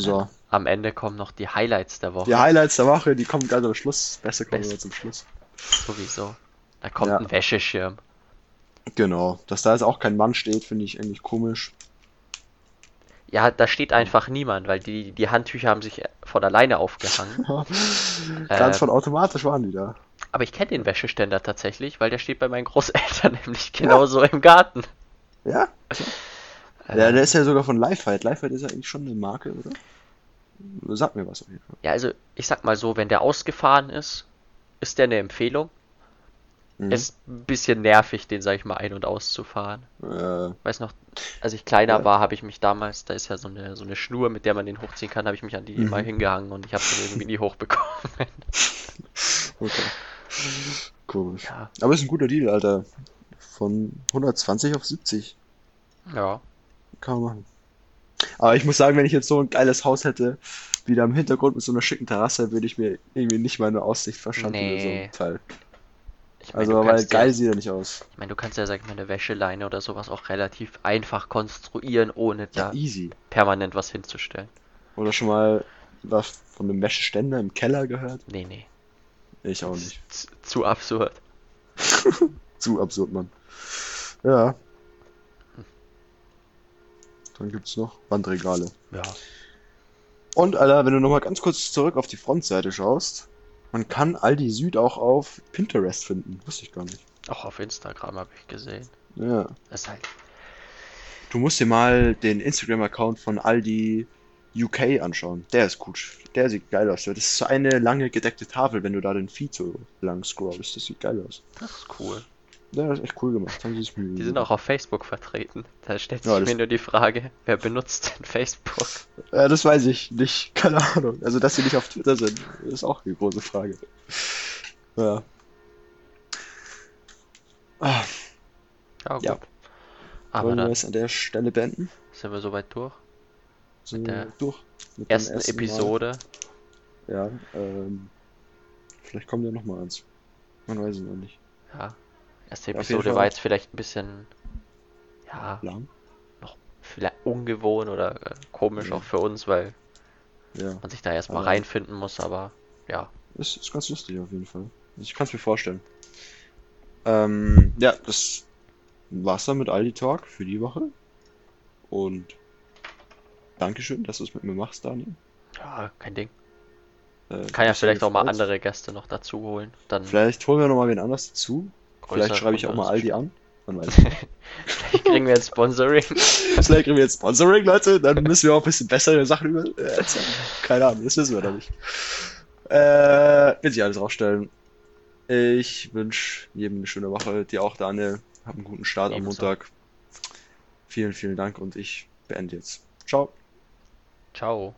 so. Am Ende kommen noch die Highlights der Woche. Die Highlights der Woche, die kommen ganz am Schluss. Besser kommen Best. wir zum Schluss. Sowieso. Da kommt Ja. ein Wäscheschirm. Genau. Dass da jetzt auch kein Mann steht, finde ich eigentlich komisch. Ja, da steht einfach niemand, weil die, die Handtücher haben sich von alleine aufgehangen. Ganz Äh, von automatisch waren die da. Aber ich kenne den Wäscheständer tatsächlich, weil der steht bei meinen Großeltern nämlich genauso im Garten. Ja? Äh, Ja, der ist ja sogar von Lifehide. Lifehide ist ja eigentlich schon eine Marke, oder? Sag mir was auf jeden Fall. ja, also ich sag mal so, wenn der ausgefahren ist, ist der eine Empfehlung. Mhm. Ist ein bisschen nervig, den, sag ich mal, ein- und auszufahren. Äh, Weiß noch, als ich kleiner Ja. war, habe ich mich damals, da ist ja so eine, so eine Schnur, mit der man den hochziehen kann, habe ich mich an die Mhm. immer hingehangen und ich habe den irgendwie nie hochbekommen. okay. Komisch. Ja, Aber ist ein guter Deal, Alter. Von 120 auf 70. ja. Kann man machen. Aber ich muss sagen, wenn ich jetzt so ein geiles Haus hätte, wieder im Hintergrund mit so einer schicken Terrasse, würde ich mir irgendwie nicht meine Aussicht verschaffen oder so Nee. ein Teil. Ich mein, Also, weil kannst ja- geil sieht er nicht aus. Ich meine, du kannst ja, sag ich mal, eine Wäscheleine oder sowas auch relativ einfach konstruieren, ohne Ja, da easy. permanent was hinzustellen. Oder schon mal was von einem Wäscheständer im Keller gehört? Nee, nee. Ich auch nicht. Zu, zu absurd. Zu absurd, Mann. Ja. Dann gibt's noch Wandregale. Ja. Und, Alter, wenn du nochmal ganz kurz zurück auf die Frontseite schaust, man kann Aldi Süd auch auf Pinterest finden. Wusste ich gar nicht. Auch auf Instagram habe ich gesehen. Ja. Das ist halt. Du musst dir mal den Instagram-Account von Aldi UK anschauen. Der ist gut. Der sieht geil aus. Das ist so eine lange gedeckte Tafel, wenn du da den Feed so lang scrollst. Das sieht geil aus. Das ist cool. Ja, das ist echt cool gemacht. Die sind auch auf Facebook vertreten. Da stellt sich Ja, mir nur die Frage, wer benutzt denn Facebook? Äh, das weiß ich nicht. Keine Ahnung. Also, dass sie nicht auf Twitter sind, ist auch eine große Frage. Ja. Ah, Ja, gut. Ja. Aber wollen wir es an der Stelle beenden? sind wir soweit durch. Sind der wir durch? Mit Ersten Mal? Episode. Ja, ähm. Vielleicht kommt ja noch mal eins. Man weiß es noch nicht. Ja. Erste Episode war jetzt vielleicht ein bisschen. Ja, Lang? vielleicht ungewohnt oder äh, komisch Ja. auch für uns, weil Ja. man sich da erstmal Aber- reinfinden muss, aber ja. Ist, ist ganz lustig auf jeden Fall. Ich kann es mir vorstellen. Ähm, ja, das war's dann mit Aldi Talk für die Woche. Und Dankeschön, dass du es mit mir machst, Daniel. Ja, kein Ding. Äh, Kann ja vielleicht auch mal andere Gäste noch dazu holen. Dann Vielleicht holen wir noch mal wen anders dazu. Vielleicht schreibe ich auch mal. Aldi an. Man weiß nicht. Vielleicht kriegen wir ein Sponsoring. Vielleicht kriegen wir jetzt Sponsoring, Leute. Dann müssen wir auch ein bisschen bessere Sachen über äh, erzählen. Keine Ahnung, das wissen wir noch nicht. Äh, wird sich alles rausstellen. Ich wünsche jedem eine schöne Woche. Dir auch, Daniel. Hab einen guten Start am Ebenso. Montag. Vielen, vielen Dank und ich beende jetzt. Ciao. Ciao.